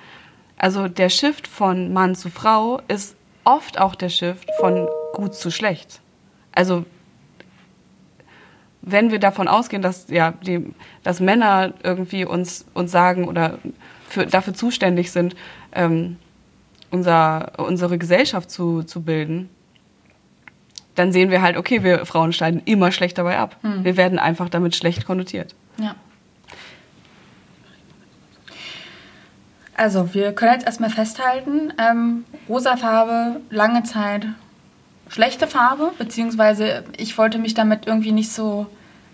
Also der Shift von Mann zu Frau ist oft auch der Shift von gut zu schlecht. Also wenn wir davon ausgehen, dass, ja, die, dass Männer irgendwie uns, uns sagen oder für, dafür zuständig sind, ähm, unser, unsere Gesellschaft zu, zu bilden, dann sehen wir halt, okay, wir Frauen schneiden immer schlecht dabei ab. Hm. Wir werden einfach damit schlecht konnotiert. Ja. Also, wir können jetzt erstmal festhalten, ähm, rosa Farbe, lange Zeit schlechte Farbe, beziehungsweise ich wollte mich damit irgendwie nicht so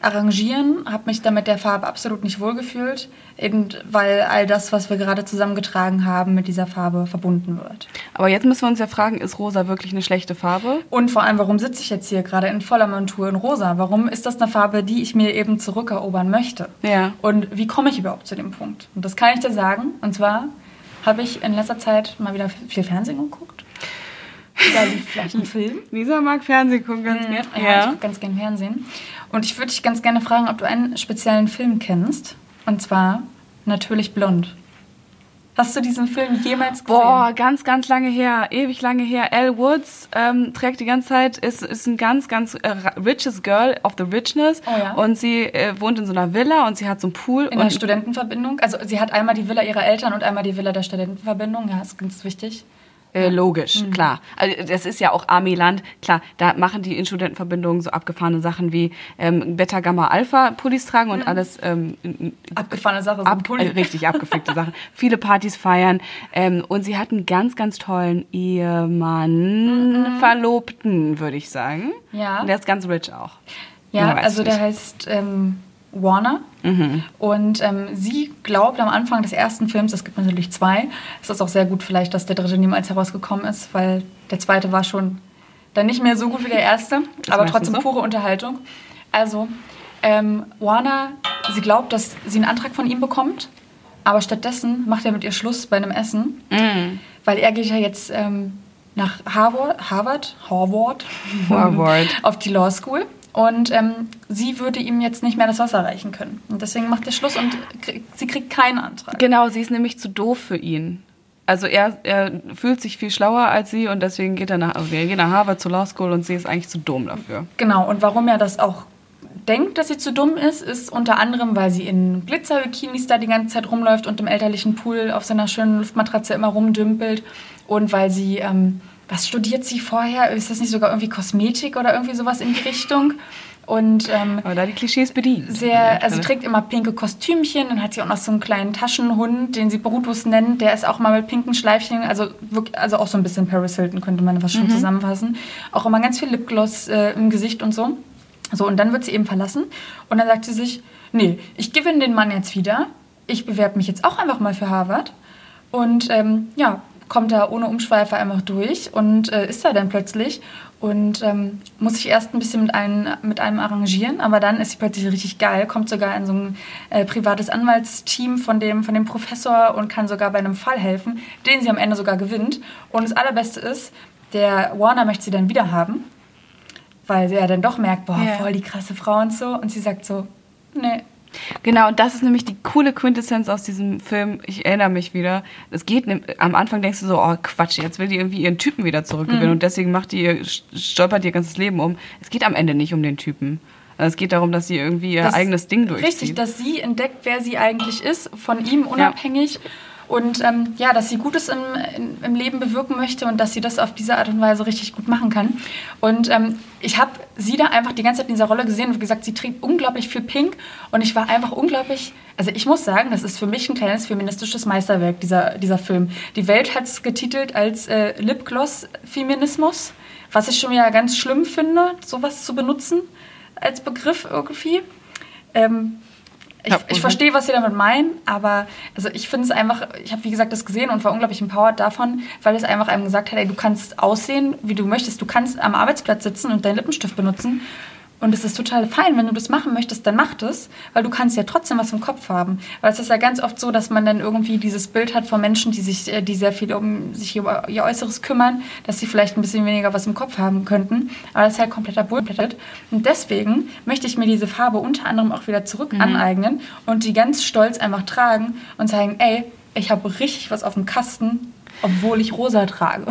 arrangieren, habe mich damit der Farbe absolut nicht wohlgefühlt, eben weil all das, was wir gerade zusammengetragen haben, mit dieser Farbe verbunden wird. Aber jetzt müssen wir uns ja fragen, ist rosa wirklich eine schlechte Farbe? Und vor allem, warum sitze ich jetzt hier gerade in voller Montur in rosa? Warum ist das eine Farbe, die ich mir eben zurückerobern möchte? Ja. Und wie komme ich überhaupt zu dem Punkt? Und das kann ich dir sagen, und zwar habe ich in letzter Zeit mal wieder viel Fernsehen geguckt. Da lief vielleicht ein Film. Lisa mag Fernsehen gucken ganz mhm. gerne. Ja, ja, ich gucke ganz gerne Fernsehen. Und ich würde dich ganz gerne fragen, ob du einen speziellen Film kennst. Und zwar Natürlich Blond. Hast du diesen Film jemals gesehen? Boah, ganz, ganz lange her, ewig lange her. Elle Woods ähm, trägt die ganze Zeit, ist, ist ein ganz, ganz äh, riches Girl of the richness. Oh, ja. Und sie äh, wohnt in so einer Villa und sie hat so einen Pool. In einer Studentenverbindung. Also sie hat einmal die Villa ihrer Eltern und einmal die Villa der Studentenverbindung. Ja, ist ganz wichtig. Äh, logisch, mhm. klar. Also das ist ja auch Armeeland. Klar, da machen die in Studentenverbindungen so abgefahrene Sachen wie ähm, Beta, Gamma, Alpha Pullis tragen und mhm. alles. Ähm, abgefahrene Sachen, so ab, äh, richtig abgefickte Sachen. Viele Partys feiern. Ähm, und sie hat einen ganz, ganz tollen Ehemann, mhm. Verlobten, würde ich sagen. Ja. Und der ist ganz rich auch. Ja, also der heißt ähm, Warner. Mhm. Und ähm, sie glaubt am Anfang des ersten Films, es gibt natürlich zwei, es ist auch sehr gut vielleicht, dass der dritte niemals herausgekommen ist, weil der zweite war schon dann nicht mehr so gut wie der erste, das aber trotzdem so? pure Unterhaltung. Also, ähm, Warner, sie glaubt, dass sie einen Antrag von ihm bekommt, aber stattdessen macht er mit ihr Schluss bei einem Essen, mhm. weil er geht ja jetzt ähm, nach Harvard, Harvard, Harvard, Harvard. auf die Law School Und ähm, sie würde ihm jetzt nicht mehr das Wasser reichen können. Und deswegen macht er Schluss und krieg, sie kriegt keinen Antrag. Genau, sie ist nämlich zu doof für ihn. Also er, er fühlt sich viel schlauer als sie und deswegen geht er nach, also er geht nach Harvard zur Law School und sie ist eigentlich zu dumm dafür. Genau, und warum er das auch denkt, dass sie zu dumm ist, ist unter anderem, weil sie in Glitzerbikinis da die ganze Zeit rumläuft und im elterlichen Pool auf seiner schönen Luftmatratze immer rumdümpelt und weil sie, ähm, was studiert sie vorher? Ist das nicht sogar irgendwie Kosmetik oder irgendwie sowas in die Richtung? Und ähm, Aber da die Klischees bedient. sehr, also sie trägt immer pinke Kostümchen, dann hat sie auch noch so einen kleinen Taschenhund, den sie Brutus nennt, der ist auch mal mit pinken Schleifchen, also wirklich, also auch so ein bisschen Paris Hilton könnte man fast schon zusammenfassen. Auch immer ganz viel Lipgloss äh, im Gesicht und so. So, und dann wird sie eben verlassen und dann sagt sie sich, nee, ich gewinne den Mann jetzt wieder, ich bewerbe mich jetzt auch einfach mal für Harvard und ähm, ja, kommt da ohne Umschweife einfach durch und äh, ist da dann plötzlich und ähm, muss sich erst ein bisschen mit einem, mit einem arrangieren, aber dann ist sie plötzlich richtig geil, kommt sogar in so ein äh, privates Anwaltsteam von dem, von dem Professor und kann sogar bei einem Fall helfen, den sie am Ende sogar gewinnt. Und das Allerbeste ist, der Warner möchte sie dann wieder haben, weil sie ja dann doch merkt, boah, Ja. voll die krasse Frau und so. Und sie sagt so, nee, Genau, und das ist nämlich die coole Quintessenz aus diesem Film. Ich erinnere mich wieder. Es geht, ne- am Anfang denkst du so, oh Quatsch, jetzt will die irgendwie ihren Typen wieder zurückgewinnen und deswegen macht die, ihr- stolpert ihr ganzes Leben um. Es geht am Ende nicht um den Typen. Also Es geht darum, dass sie irgendwie ihr Das- eigenes Ding durchzieht. Richtig, dass sie entdeckt, wer sie eigentlich ist, von ihm unabhängig. Und ähm, ja, dass sie Gutes im, im Leben bewirken möchte und dass sie das auf diese Art und Weise richtig gut machen kann. Und ähm, ich habe sie da einfach die ganze Zeit in dieser Rolle gesehen und gesagt, sie trägt unglaublich viel Pink und ich war einfach unglaublich, also ich muss sagen, das ist für mich ein kleines feministisches Meisterwerk, dieser, dieser Film. Die Welt hat es getitelt als äh, Lipgloss-Feminismus, was ich schon wieder ganz schlimm finde, sowas zu benutzen als Begriff irgendwie. Ähm, ich, Ja, ich verstehe, was sie damit meinen, aber also ich finde es einfach, ich habe wie gesagt das gesehen und war unglaublich empowered davon, weil es einfach einem gesagt hat, ey, du kannst aussehen, wie du möchtest, du kannst am Arbeitsplatz sitzen und deinen Lippenstift benutzen und es ist total fein, wenn du das machen möchtest, dann mach das, weil du kannst ja trotzdem was im Kopf haben. Weil es ist ja ganz oft so, dass man dann irgendwie dieses Bild hat von Menschen, die sich, äh, die sehr viel um sich über ihr Äußeres kümmern, dass sie vielleicht ein bisschen weniger was im Kopf haben könnten. Aber das ist halt kompletter Bullshit. Und deswegen möchte ich mir diese Farbe unter anderem auch wieder zurück aneignen und die ganz stolz einfach tragen und sagen, ey, ich habe richtig was auf dem Kasten, obwohl ich rosa trage.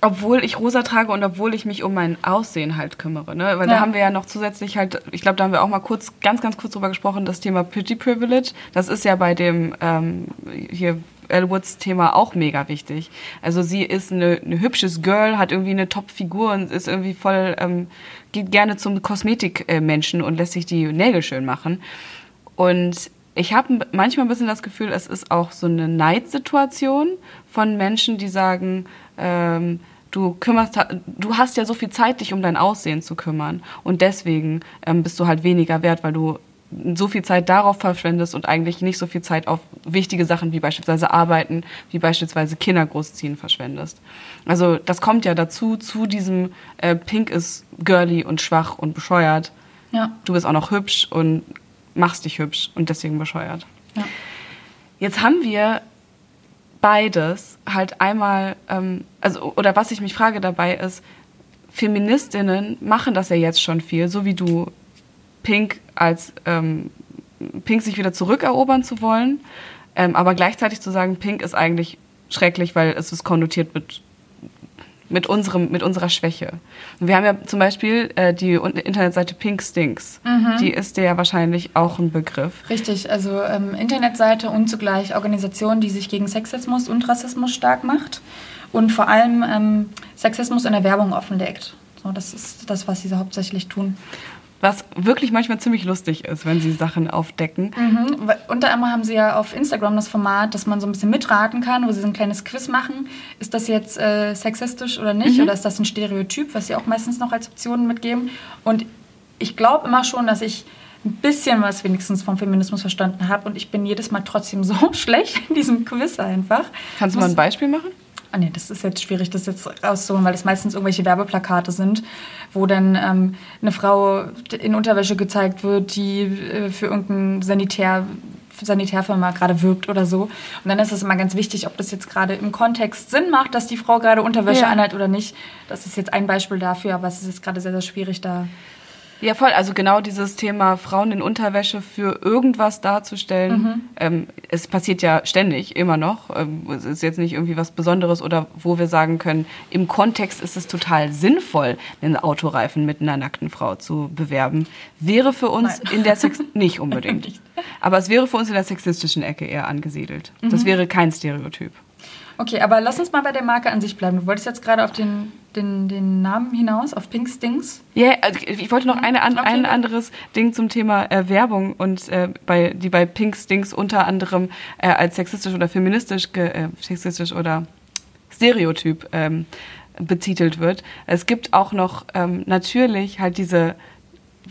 Obwohl ich rosa trage und obwohl ich mich um mein Aussehen halt kümmere. Ne? Weil Ja. da haben wir ja noch zusätzlich halt, ich glaube, da haben wir auch mal kurz, ganz, ganz kurz drüber gesprochen, das Thema Pretty Privilege. Das ist ja bei dem ähm, hier Elle Woods Thema auch mega wichtig. Also sie ist eine, eine hübsches Girl, hat irgendwie eine Top-Figur und ist irgendwie voll, ähm, geht gerne zum Kosmetikmenschen und lässt sich die Nägel schön machen. Und ich habe manchmal ein bisschen das Gefühl, es ist auch so eine Neidsituation von Menschen, die sagen, ähm, du kümmerst, du hast ja so viel Zeit, dich um dein Aussehen zu kümmern und deswegen ähm, bist du halt weniger wert, weil du so viel Zeit darauf verschwendest und eigentlich nicht so viel Zeit auf wichtige Sachen wie beispielsweise Arbeiten, wie beispielsweise Kinder großziehen verschwendest. Also das kommt ja dazu, zu diesem äh, Pink ist girly und schwach und bescheuert. Ja. Du bist auch noch hübsch und machst dich hübsch und deswegen bescheuert. Ja. Jetzt haben wir beides halt einmal, ähm, also oder was ich mich frage dabei ist, Feministinnen machen das ja jetzt schon viel, so wie du Pink als ähm, Pink sich wieder zurückerobern zu wollen, ähm, aber gleichzeitig zu sagen, Pink ist eigentlich schrecklich, weil es ist konnotiert mit mit unserem mit unserer Schwäche. Wir haben ja zum Beispiel äh, die Internetseite Pink Stinks. Die ist dir ja wahrscheinlich auch ein Begriff. Richtig, also ähm, Internetseite und zugleich Organisation, die sich gegen Sexismus und Rassismus stark macht und vor allem ähm, Sexismus in der Werbung offenlegt. So, das ist das, was sie so hauptsächlich tun. Was wirklich manchmal ziemlich lustig ist, wenn sie Sachen aufdecken. Mhm. Unter anderem haben sie ja auf Instagram das Format, dass man so ein bisschen mitraten kann, wo sie so ein kleines Quiz machen. Ist das jetzt äh, sexistisch oder nicht? Oder ist das ein Stereotyp, was sie auch meistens noch als Optionen mitgeben? Und ich glaube immer schon, dass ich ein bisschen was wenigstens vom Feminismus verstanden habe. Und ich bin jedes Mal trotzdem so schlecht in diesem Quiz einfach. Kannst du mal ein Beispiel machen? Ah nee, das ist jetzt schwierig, das jetzt rauszuholen, weil das meistens irgendwelche Werbeplakate sind, wo dann ähm, eine Frau in Unterwäsche gezeigt wird, die äh, für irgendein Sanitär, Sanitärfirma gerade wirbt oder so. Und dann ist es immer ganz wichtig, ob das jetzt gerade im Kontext Sinn macht, dass die Frau gerade Unterwäsche Ja. anhat oder nicht. Das ist jetzt ein Beispiel dafür, aber es ist jetzt gerade sehr, sehr schwierig, da Ja, voll. Also genau dieses Thema Frauen in Unterwäsche für irgendwas darzustellen. Mhm. Ähm, es passiert ja ständig, immer noch. Ähm, es ist jetzt nicht irgendwie was Besonderes oder wo wir sagen können, im Kontext ist es total sinnvoll, einen Autoreifen mit einer nackten Frau zu bewerben. Wäre für uns Nein. in der Sex nicht unbedingt. Nicht. Aber es wäre für uns in der sexistischen Ecke eher angesiedelt. Mhm. Das wäre kein Stereotyp. Okay, aber lass uns mal bei der Marke an sich bleiben. Du wolltest jetzt gerade auf den, den, den Namen hinaus, auf Pink Stings. Ja, also ich wollte noch eine, an, Okay. ein anderes Ding zum Thema äh, Werbung und äh, bei, die bei Pink Stings unter anderem äh, als sexistisch oder feministisch, ge, äh, sexistisch oder Stereotyp ähm, betitelt wird. Es gibt auch noch ähm, natürlich halt diese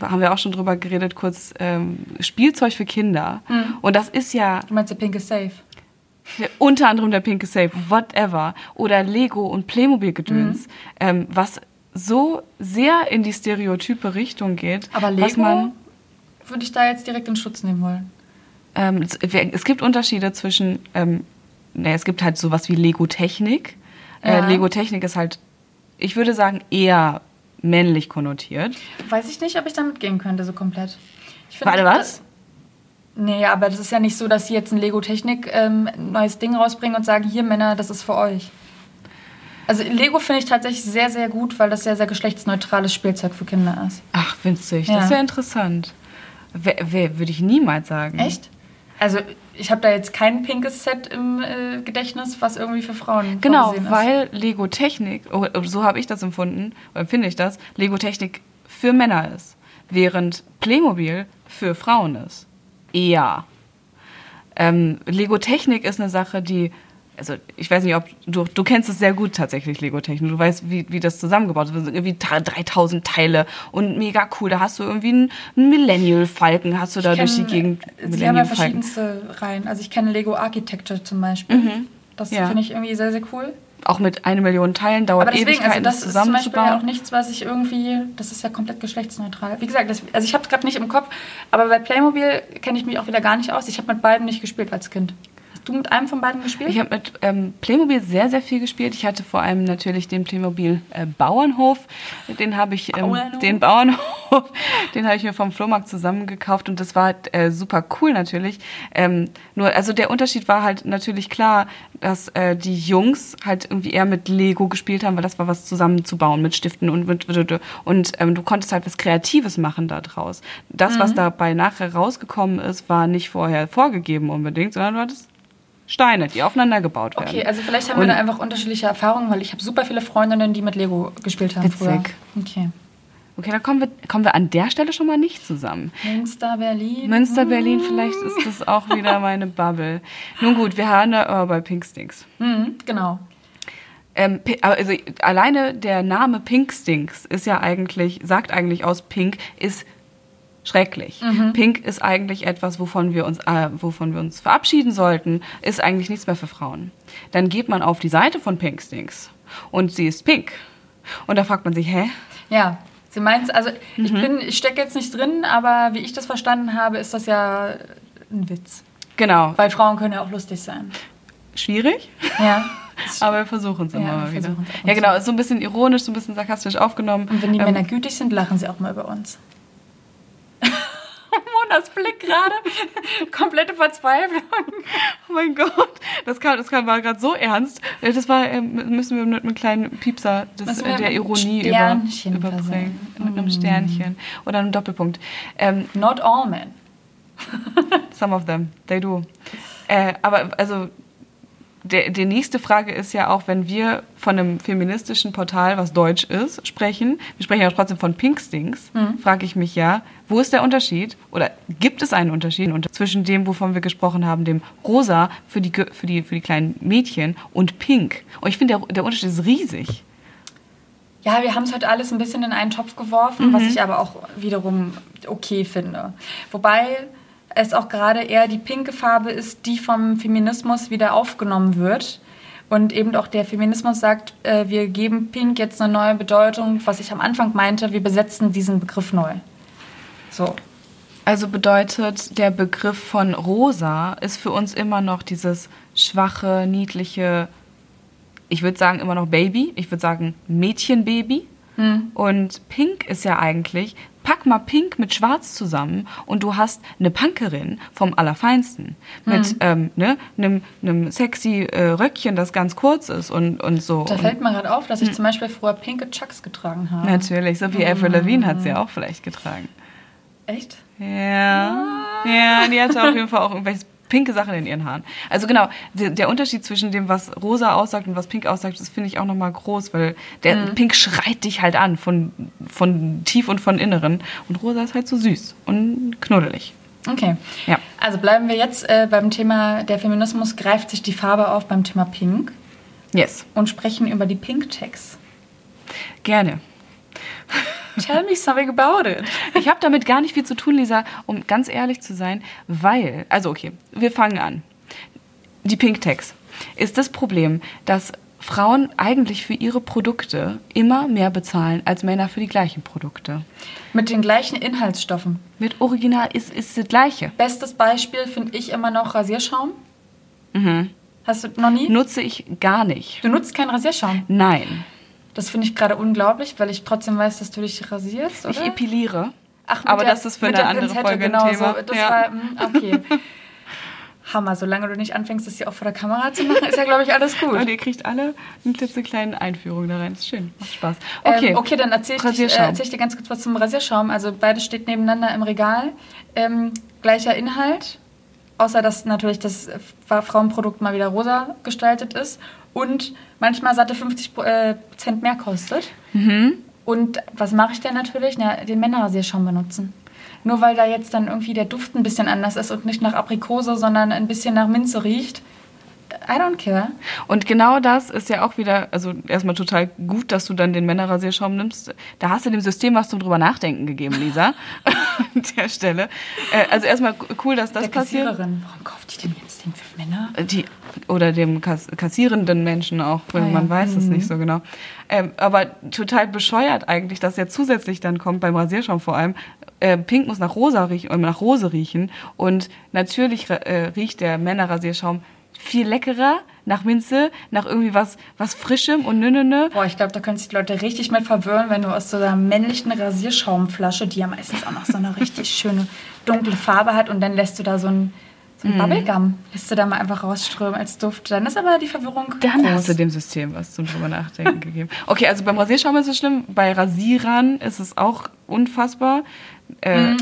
haben wir auch schon drüber geredet, kurz ähm, Spielzeug für Kinder. Und das ist ja Du meinst, der Pink ist safe. unter anderem der Pinke Safe, whatever, oder Lego und Playmobil-Gedöns, ähm, was so sehr in die stereotype Richtung geht, Aber was Lego man würde ich da jetzt direkt in Schutz nehmen wollen. ähm, es, es gibt Unterschiede zwischen, ähm, naja, es gibt halt sowas wie Lego-Technik. Ja. Äh, Lego-Technik ist halt, ich würde sagen, eher männlich konnotiert. Weiß ich nicht, ob ich damit gehen könnte, so komplett. Ich finde, Warte, was? Nee, aber das ist ja nicht so, dass sie jetzt ein Lego Technik ähm, neues Ding rausbringen und sagen, hier Männer, das ist für euch. Also Lego finde ich tatsächlich sehr, sehr gut, weil das sehr, sehr geschlechtsneutrales Spielzeug für Kinder ist. Ach, winzig, Ja. das ist ja interessant. Würde ich niemals sagen. Echt? Also ich habe da jetzt kein pinkes Set im äh, Gedächtnis, was irgendwie für Frauen Genau, ist. weil Lego Technik, oh, so habe ich das empfunden, oder empfinde ich das, Lego Technik für Männer ist, während Playmobil für Frauen ist. Eher. Ähm, Lego Technik ist eine Sache, die, also ich weiß nicht, ob du, du kennst es sehr gut tatsächlich, Lego Technik. Du weißt, wie, wie das zusammengebaut ist. Das sind irgendwie ta- 3000 Teile und mega cool. Da hast du irgendwie einen, Millennial-Falken, hast du da Ich durch die Gegend. Sie haben ja verschiedenste Reihen. Also ich kenne Lego Architecture zum Beispiel. Das Mhm. Ja. finde ich irgendwie sehr, sehr cool. Auch mit eine Million Teilen dauert Aber deswegen, also Ewigkeiten, das das ist zum Beispiel ja zusammenzubauen. auch nichts, was ich irgendwie, das ist ja komplett geschlechtsneutral. Wie gesagt, das, also ich habe es gerade nicht im Kopf, aber bei Playmobil kenne ich mich auch wieder gar nicht aus. Ich habe mit beiden nicht gespielt als Kind. Hast du mit einem von beiden gespielt? Ich habe mit ähm, Playmobil sehr, sehr viel gespielt. Ich hatte vor allem natürlich den Playmobil äh, Bauernhof. Den habe ich, ähm, Bauernhof? den Bauernhof, den habe ich mir vom Flohmarkt zusammengekauft und das war halt, äh, super cool natürlich. Ähm, nur, also der Unterschied war halt natürlich klar, dass äh, die Jungs halt irgendwie eher mit Lego gespielt haben, weil das war was zusammenzubauen mit Stiften und mit, und ähm, du konntest halt was Kreatives machen da draus. Das, was dabei nachher rausgekommen ist, war nicht vorher vorgegeben unbedingt, sondern du hattest Steine, die aufeinander gebaut werden. okay, also vielleicht haben Und- wir da einfach unterschiedliche Erfahrungen, weil ich habe super viele Freundinnen, die mit Lego gespielt haben Witzig. früher. Okay. Okay, dann kommen wir, kommen wir an der Stelle schon mal nicht zusammen. Münster, Berlin. Münster, Berlin, vielleicht ist das auch wieder meine Bubble. Nun gut, wir haben da aber bei Pink Stinks. Mhm, genau. Ähm, also alleine der Name Pink Stinks ist ja eigentlich, sagt eigentlich aus Pink, ist schrecklich. Pink ist eigentlich etwas, wovon wir, uns, äh, wovon wir uns verabschieden sollten, ist eigentlich nichts mehr für Frauen. Dann geht man auf die Seite von Pink Stinks und sie ist pink. Und da fragt man sich, hä? Ja, sie meint, also ich Mhm. bin, ich stecke jetzt nicht drin, aber wie ich das verstanden habe, ist das ja ein Witz. Genau. Weil Frauen können ja auch lustig sein. Schwierig? Ja. Aber wir versuchen es immer Ja, mal wieder. Ja, genau, ist so ein bisschen ironisch, so ein bisschen sarkastisch aufgenommen. Und wenn die Ähm, Männer gütig sind, lachen sie auch mal über uns. Monas Blick gerade. Komplette Verzweiflung. Oh mein Gott, das, kam, das kam, war gerade so ernst. Äh, Das war, ähm, müssen wir mit einem kleinen Piepser des, äh, der Ironie über, überbringen. Mm. Mit einem Sternchen oder einem Doppelpunkt. Ähm, Not all men. some of them, they do. Äh, aber also der, die nächste Frage ist ja auch, wenn wir von einem feministischen Portal, was deutsch ist, sprechen, wir sprechen ja trotzdem von Pinkstings, Mhm. frage ich mich ja, wo ist der Unterschied oder gibt es einen Unterschied unter- zwischen dem, wovon wir gesprochen haben, dem Rosa für die, für die, für die kleinen Mädchen und Pink? Und ich finde, der, der Unterschied ist riesig. Ja, wir haben es heute alles ein bisschen in einen Topf geworfen, was ich aber auch wiederum okay finde. Wobei es auch gerade eher die pinke Farbe ist, die vom Feminismus wieder aufgenommen wird. Und eben auch der Feminismus sagt, äh, wir geben Pink jetzt eine neue Bedeutung, was ich am Anfang meinte, wir besetzen diesen Begriff neu. So. Also bedeutet, der Begriff von rosa ist für uns immer noch dieses schwache, niedliche, ich würde sagen immer noch Baby, ich würde sagen Mädchenbaby. Und pink ist ja eigentlich, pack mal Pink mit Schwarz zusammen und du hast eine Punkerin vom Allerfeinsten. Mit ähm, ne, einem, einem sexy äh, Röckchen, das ganz kurz ist und, und so. Da fällt mir gerade auf, dass ich zum Beispiel früher pinke Chucks getragen habe. natürlich, so wie Avril Lavigne hat sie auch vielleicht getragen. Echt? Ja. Ja, die hatte auf jeden Fall auch irgendwelche pinke Sachen in ihren Haaren. Also genau, der, der Unterschied zwischen dem, was rosa aussagt und was pink aussagt, das finde ich auch nochmal groß, weil der pink schreit dich halt an, von, von tief und von inneren. Und rosa ist halt so süß und knuddelig. Okay. Ja. Also bleiben wir jetzt äh, beim Thema, der Feminismus greift sich die Farbe auf beim Thema Pink Yes, und sprechen über die Pink Tags. gerne. Tell me something about it. Ich habe damit gar nicht viel zu tun, Lisa, um ganz ehrlich zu sein, weil, also okay, wir fangen an. Die Pink Tags ist das Problem, dass Frauen eigentlich für ihre Produkte immer mehr bezahlen als Männer für die gleichen Produkte. Mit den gleichen Inhaltsstoffen. Mit Original ist ist das gleiche. Bestes Beispiel finde ich immer noch Rasierschaum. Hast du noch nie? Nutze ich gar nicht. Du nutzt keinen Rasierschaum. Nein. Das finde ich gerade unglaublich, weil ich trotzdem weiß, dass du dich rasierst, oder? Ich epiliere. Ach, aber der- das ist für eine der andere Pinzette, Folge ein genau Thema. So. Das Ja. war, mm, okay. Hammer, solange du nicht anfängst, das hier auch vor der Kamera zu machen, ist ja, glaube ich, alles gut. Und ihr kriegt alle eine klitzekleine Einführung da rein. Ist schön, macht Spaß. Okay, Ähm, okay, dann erzähle ich, äh, erzähl ich dir ganz kurz was zum Rasierschaum. Also beides steht nebeneinander im Regal. Ähm, gleicher Inhalt, außer dass natürlich das Frauenprodukt mal wieder rosa gestaltet ist und manchmal satte 50 Pro- äh, Prozent mehr kostet. Mhm. Und was mache ich denn natürlich? Na, den Männerrasierschaum benutzen. Nur weil da jetzt dann irgendwie der Duft ein bisschen anders ist und nicht nach Aprikose, sondern ein bisschen nach Minze riecht. I don't care. Und genau das ist ja auch wieder, also erstmal total gut, dass du dann den Männerrasierschaum nimmst. Da hast du dem System was zum drüber nachdenken gegeben, Lisa. An der Stelle. Äh, also erstmal cool, dass das der passiert. Kassiererin. Warum kauft die denn jetzt den für Männer? Die, oder dem Kass kassierenden Menschen auch, wenn Ah, ja. man weiß es nicht so genau. Ähm, aber total bescheuert eigentlich, dass ja zusätzlich dann kommt, beim Rasierschaum vor allem, äh, Pink muss nach rosa riechen, äh, nach Rose riechen und natürlich äh, riecht der Männerrasierschaum viel leckerer nach Minze, nach irgendwie was, was Frischem und nö, nö, nö. Boah, ich glaube, da können sich die Leute richtig mit verwirren, wenn du aus so einer männlichen Rasierschaumflasche, die ja meistens auch noch so eine richtig schöne dunkle Farbe hat, und dann lässt du da so ein, so ein Bubblegum, lässt du da mal einfach rausströmen als Duft. Dann ist aber die Verwirrung Dann groß. hast du dem System was zum drüber nachdenken gegeben. Okay, also beim Rasierschaum ist es schlimm, bei Rasierern ist es auch unfassbar. Äh,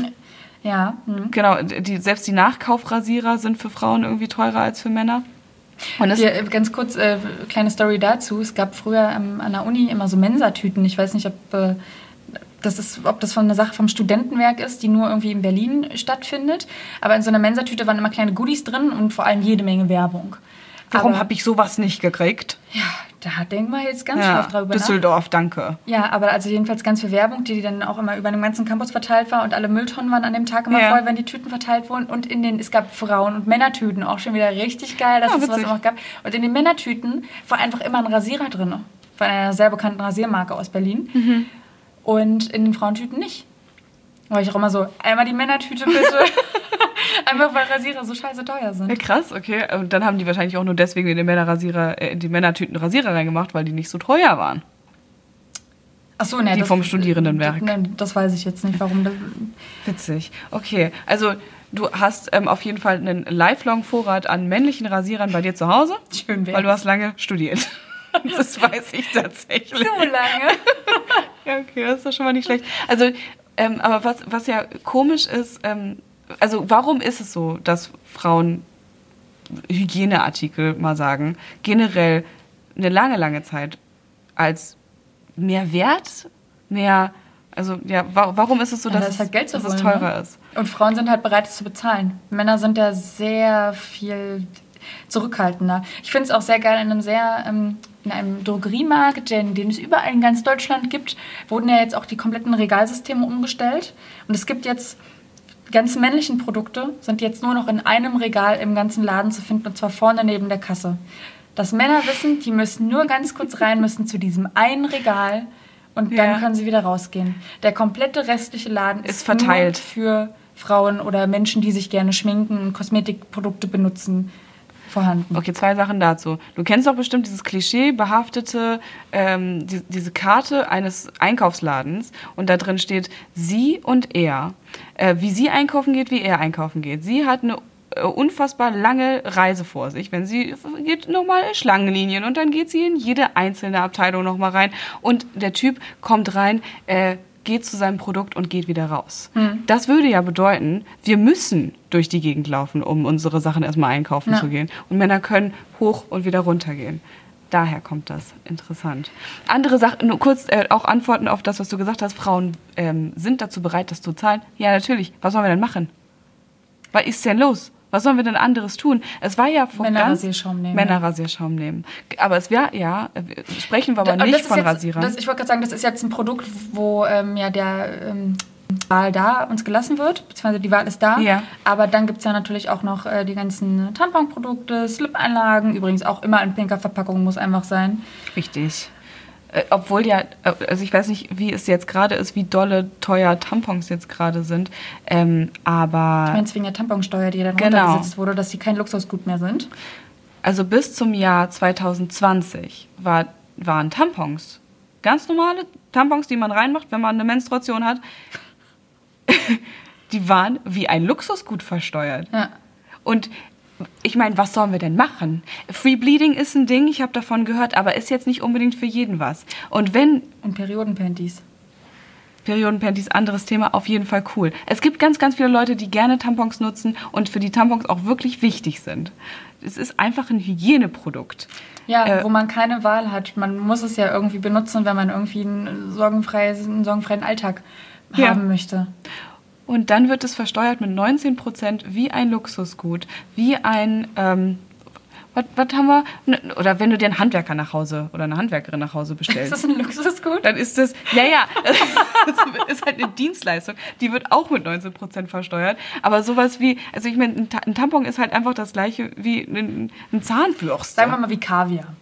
ja, hm. Genau, die, selbst die Nachkaufrasierer sind für Frauen irgendwie teurer als für Männer. Und Hier, äh, ganz kurz, äh, kleine Story dazu. Es gab früher ähm, an der Uni immer so Mensatüten. Ich weiß nicht, ob, äh, das ist, ob das von einer Sache vom Studentenwerk ist, die nur irgendwie in Berlin stattfindet. Aber in so einer Mensatüte waren immer kleine Goodies drin und vor allem jede Menge Werbung. warum habe ich sowas nicht gekriegt? Ja, da denken wir jetzt ganz Ja, scharf drüber nach. Düsseldorf, danke. Ja, aber also jedenfalls ganz viel Werbung, die dann auch immer über den ganzen Campus verteilt war und alle Mülltonnen waren an dem Tag immer Ja. voll, wenn die Tüten verteilt wurden. Und in den, es gab Frauen- und Männertüten auch schon wieder richtig geil, dass Ja, es was witzig. immer gab. Und in den Männertüten war einfach immer ein Rasierer drin. Von einer sehr bekannten Rasiermarke aus Berlin. Mhm. Und in den Frauentüten nicht. War ich auch immer so, einmal die Männertüte bitte. einfach weil Rasierer so scheiße teuer Ja, sind. krass, okay. Und dann haben die wahrscheinlich auch nur deswegen in den Männerrasierer, äh, in die Männertüten Rasierer reingemacht, weil die nicht so teuer waren. Ach so, ne, Die vom Studierendenwerk. Das, ne, das weiß ich jetzt nicht, warum. Das, Witzig. Okay, also du hast ähm, auf jeden Fall einen lifelong Vorrat an männlichen Rasierern bei dir zu Hause, schön wär's. weil du hast lange studiert. Das weiß ich tatsächlich. so lange. Ja, okay, das ist doch schon mal nicht schlecht. Also, ähm, aber was, was ja komisch ist, ähm, also warum ist es so, dass Frauen Hygieneartikel, mal sagen, generell eine lange, lange Zeit als mehr wert, mehr, also ja, wa warum ist es so, Ja, dass, da ist halt es, zu dass es holen, teurer ne? ist? Und Frauen sind halt bereit, es zu bezahlen. Männer sind ja sehr viel zurückhaltender. Ich finde es auch sehr geil in einem sehr ähm, in einem Drogeriemarkt, den, den es überall in ganz Deutschland gibt, wurden ja jetzt auch die kompletten Regalsysteme umgestellt. Und es gibt jetzt ganzen männlichen Produkte sind jetzt nur noch in einem Regal im ganzen Laden zu finden und zwar vorne neben der Kasse. Dass Männer wissen, die müssen nur ganz kurz rein müssen zu diesem einen Regal und dann Ja. können sie wieder rausgehen. Der komplette restliche Laden ist, Ist verteilt. Für Frauen oder Menschen, die sich gerne schminken und Kosmetikprodukte benutzen. Vorhanden. Okay, zwei Sachen dazu. Du kennst doch bestimmt dieses Klischee behaftete, ähm, die, diese Karte eines Einkaufsladens und da drin steht sie und er. Äh, wie sie einkaufen geht, wie er einkaufen geht. Sie hat eine äh, unfassbar lange Reise vor sich. Wenn sie geht nochmal in Schlangenlinien und dann geht sie in jede einzelne Abteilung nochmal rein und der Typ kommt rein, äh, geht zu seinem Produkt und geht wieder raus. Hm. Das würde ja bedeuten, wir müssen durch die Gegend laufen, um unsere Sachen erstmal einkaufen Ja. zu gehen. Und Männer können hoch und wieder runter gehen. Daher kommt das. Interessant. Andere Sachen, nur kurz äh, auch Antworten auf das, was du gesagt hast. Frauen ähm, sind dazu bereit, das zu zahlen. Ja, natürlich. Was sollen wir denn machen? Was ist denn los? Was sollen wir denn anderes tun? Es war ja ganz... Männerrasierschaum nehmen. Männerrasierschaum nehmen. Aber es wäre, ja, sprechen wir aber Und nicht von jetzt, Rasierern. Das, ich wollte gerade sagen, das ist jetzt ein Produkt, wo ähm, ja der ähm, Wahl da uns gelassen wird, beziehungsweise die Wahl ist da. Ja. Aber dann gibt es ja natürlich auch noch äh, die ganzen Tamponprodukte, Slip-Einlagen, übrigens auch immer in pinker Verpackung muss einfach sein. Richtig. Äh, obwohl ja, äh, also ich weiß nicht, wie es jetzt gerade ist, wie dolle teuer Tampons jetzt gerade sind. Ähm, aber Ich meine, es wegen der Tamponsteuer, die dann Genau. runtergesetzt wurde, dass sie kein Luxusgut mehr sind. also bis zum Jahr 2020 war, waren Tampons, ganz normale Tampons, die man reinmacht, wenn man eine Menstruation hat, die waren wie ein Luxusgut versteuert. Ja. Und ich meine, was sollen wir denn machen? Free Bleeding ist ein Ding, ich habe davon gehört, aber ist jetzt nicht unbedingt für jeden was. Und wenn Und Periodenpanties. Periodenpanties, anderes Thema, auf jeden Fall cool. Es gibt ganz, ganz viele Leute, die gerne Tampons nutzen und für die Tampons auch wirklich wichtig sind. Es ist einfach ein Hygieneprodukt. Ja, Äh, wo man keine Wahl hat. Man muss es ja irgendwie benutzen, wenn man irgendwie einen, sorgenfreies, einen sorgenfreien Alltag Ja. haben möchte. Und dann wird es versteuert mit 19 Prozent wie ein Luxusgut, wie ein, ähm, was, was haben wir? Oder wenn du dir einen Handwerker nach Hause oder eine Handwerkerin nach Hause Ist bestellst. das ein Luxusgut? dann ist das, ja, ja, das ist halt eine Dienstleistung, die wird auch mit 19% versteuert. Aber sowas wie, also ich meine, ein Tampon ist halt einfach das gleiche wie ein, ein Zahnbürste. Sagen wir mal wie Kaviar.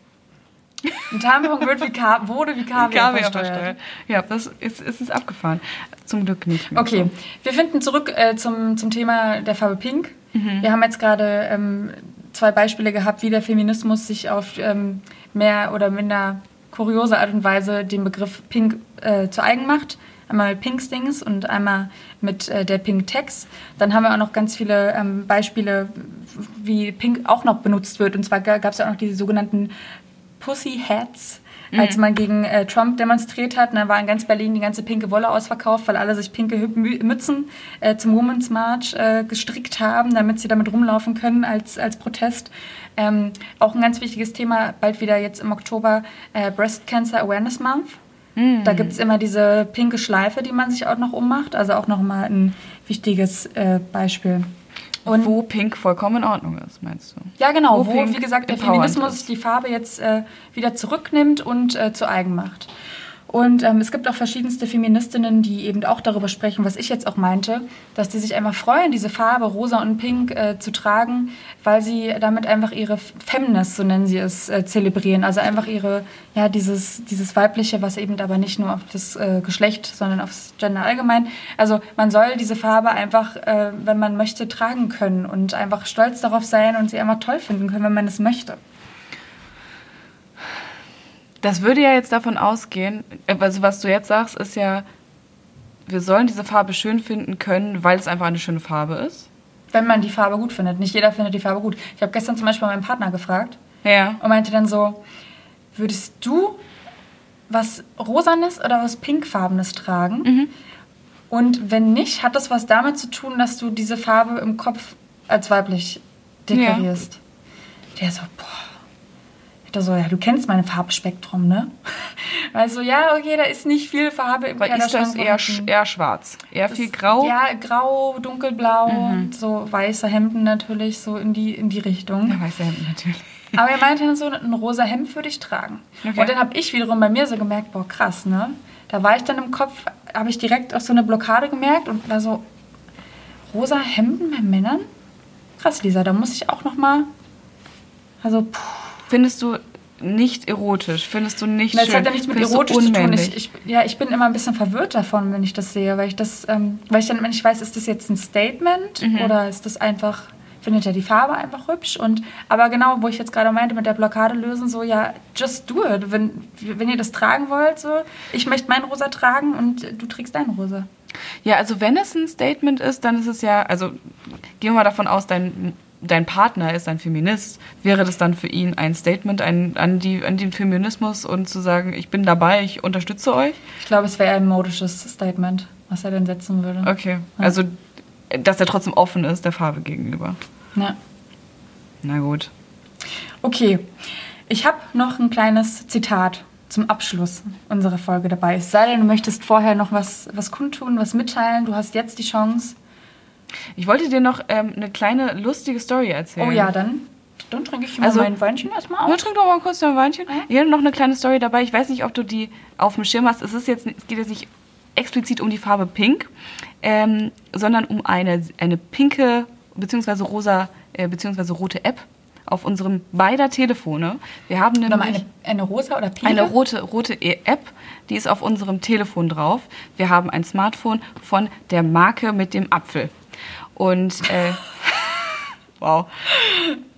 Ein Tampon wird wie Ka wurde wie Kaviar, Kaviar versteuert. versteuert. Ja, das ist, ist, ist abgefahren. Zum Glück nicht mehr. Okay, wir finden zurück äh, zum, zum Thema der Farbe Pink. Wir haben jetzt gerade ähm, zwei Beispiele gehabt, wie der Feminismus sich auf ähm, mehr oder minder kuriose Art und Weise den Begriff Pink äh, zu eigen macht. Einmal mit Pink Stings und einmal mit äh, der Pink Tax. Dann haben wir auch noch ganz viele ähm, Beispiele, wie Pink auch noch benutzt wird. Und zwar gab es ja auch noch die sogenannten Pussy Hats, als man gegen äh, Trump demonstriert hat. Und da war in ganz Berlin die ganze pinke Wolle ausverkauft, weil alle sich pinke Hü- Mü- Mützen äh, zum Women's March äh, gestrickt haben, damit sie damit rumlaufen können als, als Protest. Ähm, auch ein ganz wichtiges Thema, bald wieder jetzt im Oktober, äh, Breast Cancer Awareness Month. Da gibt es immer diese pinke Schleife, die man sich auch noch ummacht. Also auch nochmal ein wichtiges äh, Beispiel. Und Wo Pink vollkommen in Ordnung ist, meinst du? ja, genau, Wo wo, wie gesagt, der Feminismus die Farbe jetzt äh, wieder zurücknimmt und äh, zu eigen macht. Und ähm, es gibt auch verschiedenste Feministinnen, die eben auch darüber sprechen, was ich jetzt auch meinte, dass die sich einfach freuen, diese Farbe rosa und pink äh, zu tragen, weil sie damit einfach ihre Feminist, so nennen sie es, äh, zelebrieren. Also einfach ihre, ja, dieses, dieses Weibliche, was eben aber nicht nur auf das äh, Geschlecht, sondern aufs Gender allgemein. Also man soll diese Farbe einfach, äh, wenn man möchte, tragen können und einfach stolz darauf sein und sie einfach toll finden können, wenn man es möchte. Das würde ja jetzt davon ausgehen, äh, also was du jetzt sagst, ist ja, wir sollen diese Farbe schön finden können, weil es einfach eine schöne Farbe ist. Wenn man die Farbe gut findet. Nicht jeder findet die Farbe gut. Ich habe gestern zum Beispiel meinen Partner gefragt Ja. und meinte dann so, würdest du was Rosanes oder was Pinkfarbenes tragen? Und wenn nicht, hat das was damit zu tun, dass du diese Farbe im Kopf als weiblich deklarierst? Der so, boah. Dachte so, ja, du kennst mein Farbspektrum, ne? Also, ja, okay, da ist nicht viel Farbe im Aber ist das eher, eher schwarz? Eher viel grau? Ja, grau, dunkelblau, Mhm. so weiße Hemden natürlich, so in die, in die Richtung. Ja, weiße Hemden natürlich. Aber er meinte dann so, ein rosa Hemd würde ich tragen. Okay. Und dann habe ich wiederum bei mir so gemerkt, boah, krass, ne? Da war ich dann im Kopf, habe ich direkt auch so eine Blockade gemerkt und da so, rosa Hemden bei Männern? Krass, Lisa, da muss ich auch noch mal, also, puh. Findest du nicht erotisch? Findest du nicht Das schön? hat ja nichts mit erotisch zu tun. Ich, ich, ja, ich bin immer ein bisschen verwirrt davon, wenn ich das sehe, weil ich das, ähm, weil ich dann, wenn ich weiß, ist das jetzt ein Statement Mhm. oder ist das einfach findet ja die Farbe einfach hübsch. Und aber genau, wo ich jetzt gerade meinte, mit der Blockade lösen, so ja, just do it. Wenn, wenn ihr das tragen wollt, so, ich möchte mein Rosa tragen und du trägst dein Rosa. Ja, also wenn es ein Statement ist, dann ist es ja, also gehen wir mal davon aus, dein, dein Partner ist ein Feminist. Wäre das dann für ihn ein Statement ein, an, die, an den Feminismus und zu sagen, ich bin dabei, ich unterstütze euch? Ich glaube, es wäre ein modisches Statement, was er dann setzen würde. Okay, also dass er trotzdem offen ist der Farbe gegenüber. Ja. Na gut. Okay, ich habe noch ein kleines Zitat zum Abschluss unserer Folge dabei. Es sei denn, du möchtest vorher noch was, was kundtun, was mitteilen. Du hast jetzt die Chance. Ich wollte dir noch ähm, eine kleine lustige Story erzählen. Oh ja, dann, dann trinke ich mal Also- mein Weinchen erstmal auf. trink doch mal kurz dein Weinchen. Ich habe noch eine kleine Story dabei. Ich weiß nicht, ob du die auf dem Schirm hast. Es, ist jetzt, es geht jetzt nicht explizit um die Farbe Pink, ähm, sondern um eine, eine pinke bzw. rosa äh, bzw. rote App auf unserem beider Telefone. Wir haben nämlich eine, eine rosa oder pinke? eine rote, rote E- App, die ist auf unserem Telefon drauf. Wir haben ein Smartphone von der Marke mit dem Apfel. Und äh, wow.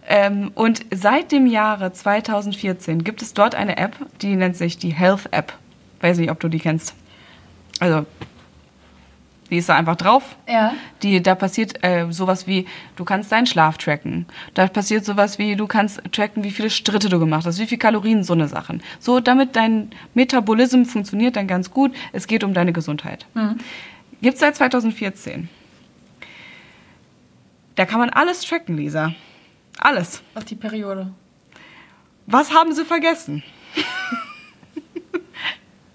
Ähm, und seit dem Jahre 2014 gibt es dort eine App, die nennt sich die Health App. Weiß nicht, ob du die kennst. Also, die ist da einfach drauf. Ja. Die, da passiert äh, sowas wie, du kannst deinen Schlaf tracken. Da passiert sowas wie, du kannst tracken, wie viele Schritte du gemacht hast, wie viele Kalorien, so eine Sachen. So, damit dein Metabolism funktioniert dann ganz gut. Es geht um deine Gesundheit. Gibt's seit 2014. Da kann man alles tracken, Lisa. Alles. Auf die Periode. Was haben sie vergessen?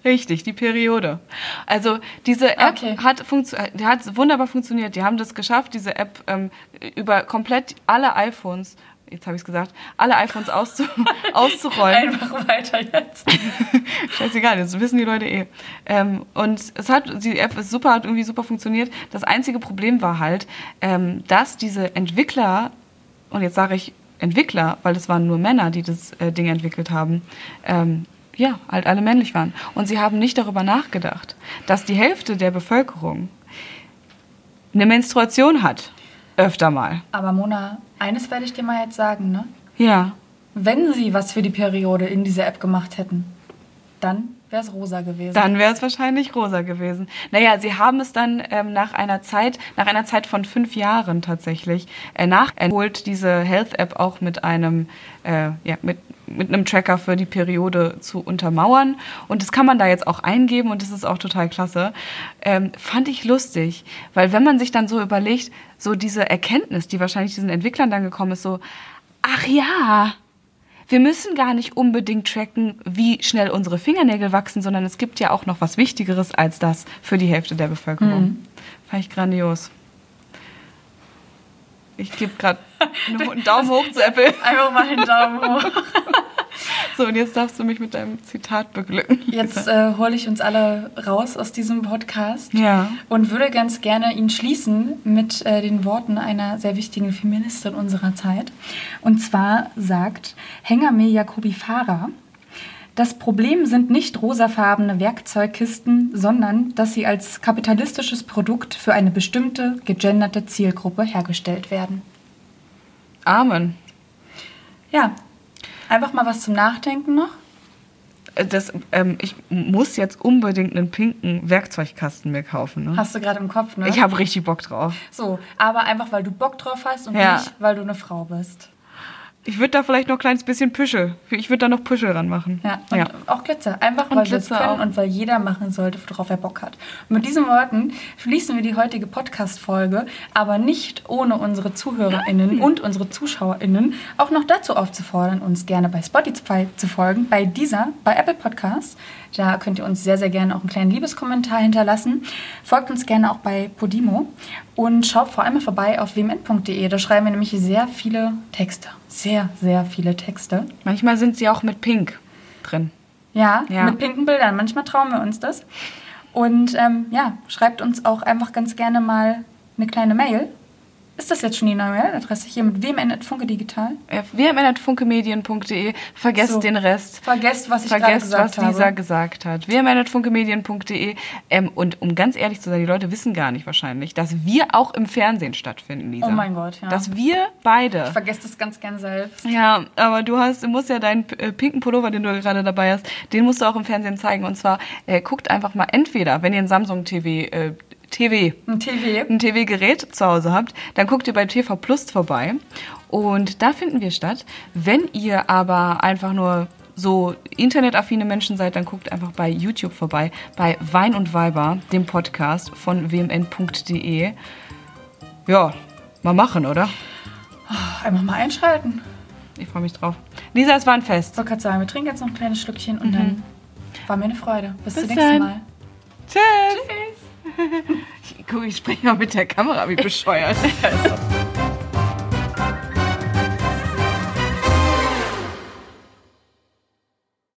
Richtig, die Periode. Also diese App Okay. hat, hat wunderbar funktioniert. Die haben das geschafft, diese App ähm, über komplett alle iPhones, jetzt habe ich es gesagt, alle iPhones auszu auszurollen. Einfach weiter jetzt. Scheißegal, das wissen die Leute eh. Ähm, und es hat, die App ist super, hat irgendwie super funktioniert. Das einzige Problem war halt, ähm, dass diese Entwickler, und jetzt sage ich Entwickler, weil es waren nur Männer, die das äh, Ding entwickelt haben, ähm, ja, halt alle männlich waren. Und sie haben nicht darüber nachgedacht, dass die Hälfte der Bevölkerung eine Menstruation hat. Öfter mal. Aber Mona, eines werde ich dir mal jetzt sagen, ne? Ja. Wenn sie was für die Periode in dieser App gemacht hätten, dann wäre es rosa gewesen. Dann wäre es wahrscheinlich rosa gewesen. Naja, sie haben es dann ähm, nach einer Zeit, nach einer Zeit von fünf Jahren tatsächlich äh, nachholt diese Health App auch mit einem, äh, ja, mit, mit einem Tracker für die Periode zu untermauern. Und das kann man da jetzt auch eingeben und das ist auch total klasse. Ähm, fand ich lustig, weil wenn man sich dann so überlegt, so diese Erkenntnis, die wahrscheinlich diesen Entwicklern dann gekommen ist, so, ach ja, wir müssen gar nicht unbedingt tracken, wie schnell unsere Fingernägel wachsen, sondern es gibt ja auch noch was Wichtigeres als das für die Hälfte der Bevölkerung. Fand ich grandios. Ich gebe gerade einen Daumen hoch zu Apple. Einfach mal den Daumen hoch. So, und jetzt darfst du mich mit deinem Zitat beglücken. Jetzt äh, hole ich uns alle raus aus diesem Podcast Ja. und würde ganz gerne ihn schließen mit äh, den Worten einer sehr wichtigen Feministin unserer Zeit. Und zwar sagt Hengame Jacobi Farah, das Problem sind nicht rosafarbene Werkzeugkisten, sondern dass sie als kapitalistisches Produkt für eine bestimmte gegenderte Zielgruppe hergestellt werden. Amen. Ja, einfach mal was zum Nachdenken noch. Äh, Das, ähm, ich muss jetzt unbedingt einen pinken Werkzeugkasten mir kaufen. Ne? Hast du gerade im Kopf, ne? Ich habe richtig Bock drauf. So, aber einfach, weil du Bock drauf hast und Ja. nicht, weil du eine Frau bist. Ich würde da vielleicht noch ein kleines bisschen Püschel. Ich würde da noch Püschel ranmachen. Ja, und ja. auch Glitzer. Einfach, Und weil Glitzer können auch. und weil jeder machen sollte, worauf er Bock hat. Und mit diesen Worten schließen wir die heutige Podcast-Folge, aber nicht ohne unsere ZuhörerInnen und unsere ZuschauerInnen auch noch dazu aufzufordern, uns gerne bei Spotify zu folgen, bei dieser, bei Apple Podcasts. Da könnt ihr uns sehr, sehr gerne auch einen kleinen Liebeskommentar hinterlassen. Folgt uns gerne auch bei Podimo und schaut vor allem vorbei auf wmn.de. Da schreiben wir nämlich sehr viele Texte. Sehr, sehr viele Texte. Manchmal sind sie auch mit Pink drin. Ja, Ja. mit pinken Bildern. Manchmal trauen wir uns das. Und ähm, ja, schreibt uns auch einfach ganz gerne mal eine kleine Mail Ist das jetzt schon die neue Mailadresse hier mit wmn.funke digital? Äh, wmn.funkemedien.de. Vergesst So. den Rest. Vergesst, was ich Vergesst, gesagt was Lisa habe. gesagt hat. wmn.funkemedien.de. Ähm, und um ganz ehrlich zu sein, die Leute wissen gar nicht wahrscheinlich, dass wir auch im Fernsehen stattfinden, Lisa. Oh mein Gott, ja. Dass wir beide. Vergesst das ganz gern selbst. Ja, aber du hast, du musst ja deinen äh, pinken Pullover, den du gerade dabei hast, den musst du auch im Fernsehen zeigen. Und zwar äh, guckt einfach mal entweder, wenn ihr ein Samsung TV, äh, TV, Ein TV. ein TV-Gerät zu Hause habt, dann guckt ihr bei TV Plus vorbei. Und da finden wir statt. Wenn ihr aber einfach nur so internetaffine Menschen seid, dann guckt einfach bei YouTube vorbei, bei Wein und Weiber, dem Podcast von wmn.de. Ja, mal machen, oder? Einfach mal einschalten. Ich freue mich drauf. Lisa, es war ein Fest. Ich wollte gerade sagen, wir trinken jetzt noch ein kleines Schlückchen und dann war mir eine Freude. Bis, Bis zum nächsten dann. Mal. Tschüss. Ich, guck, ich spreche mal mit der Kamera wie bescheuert.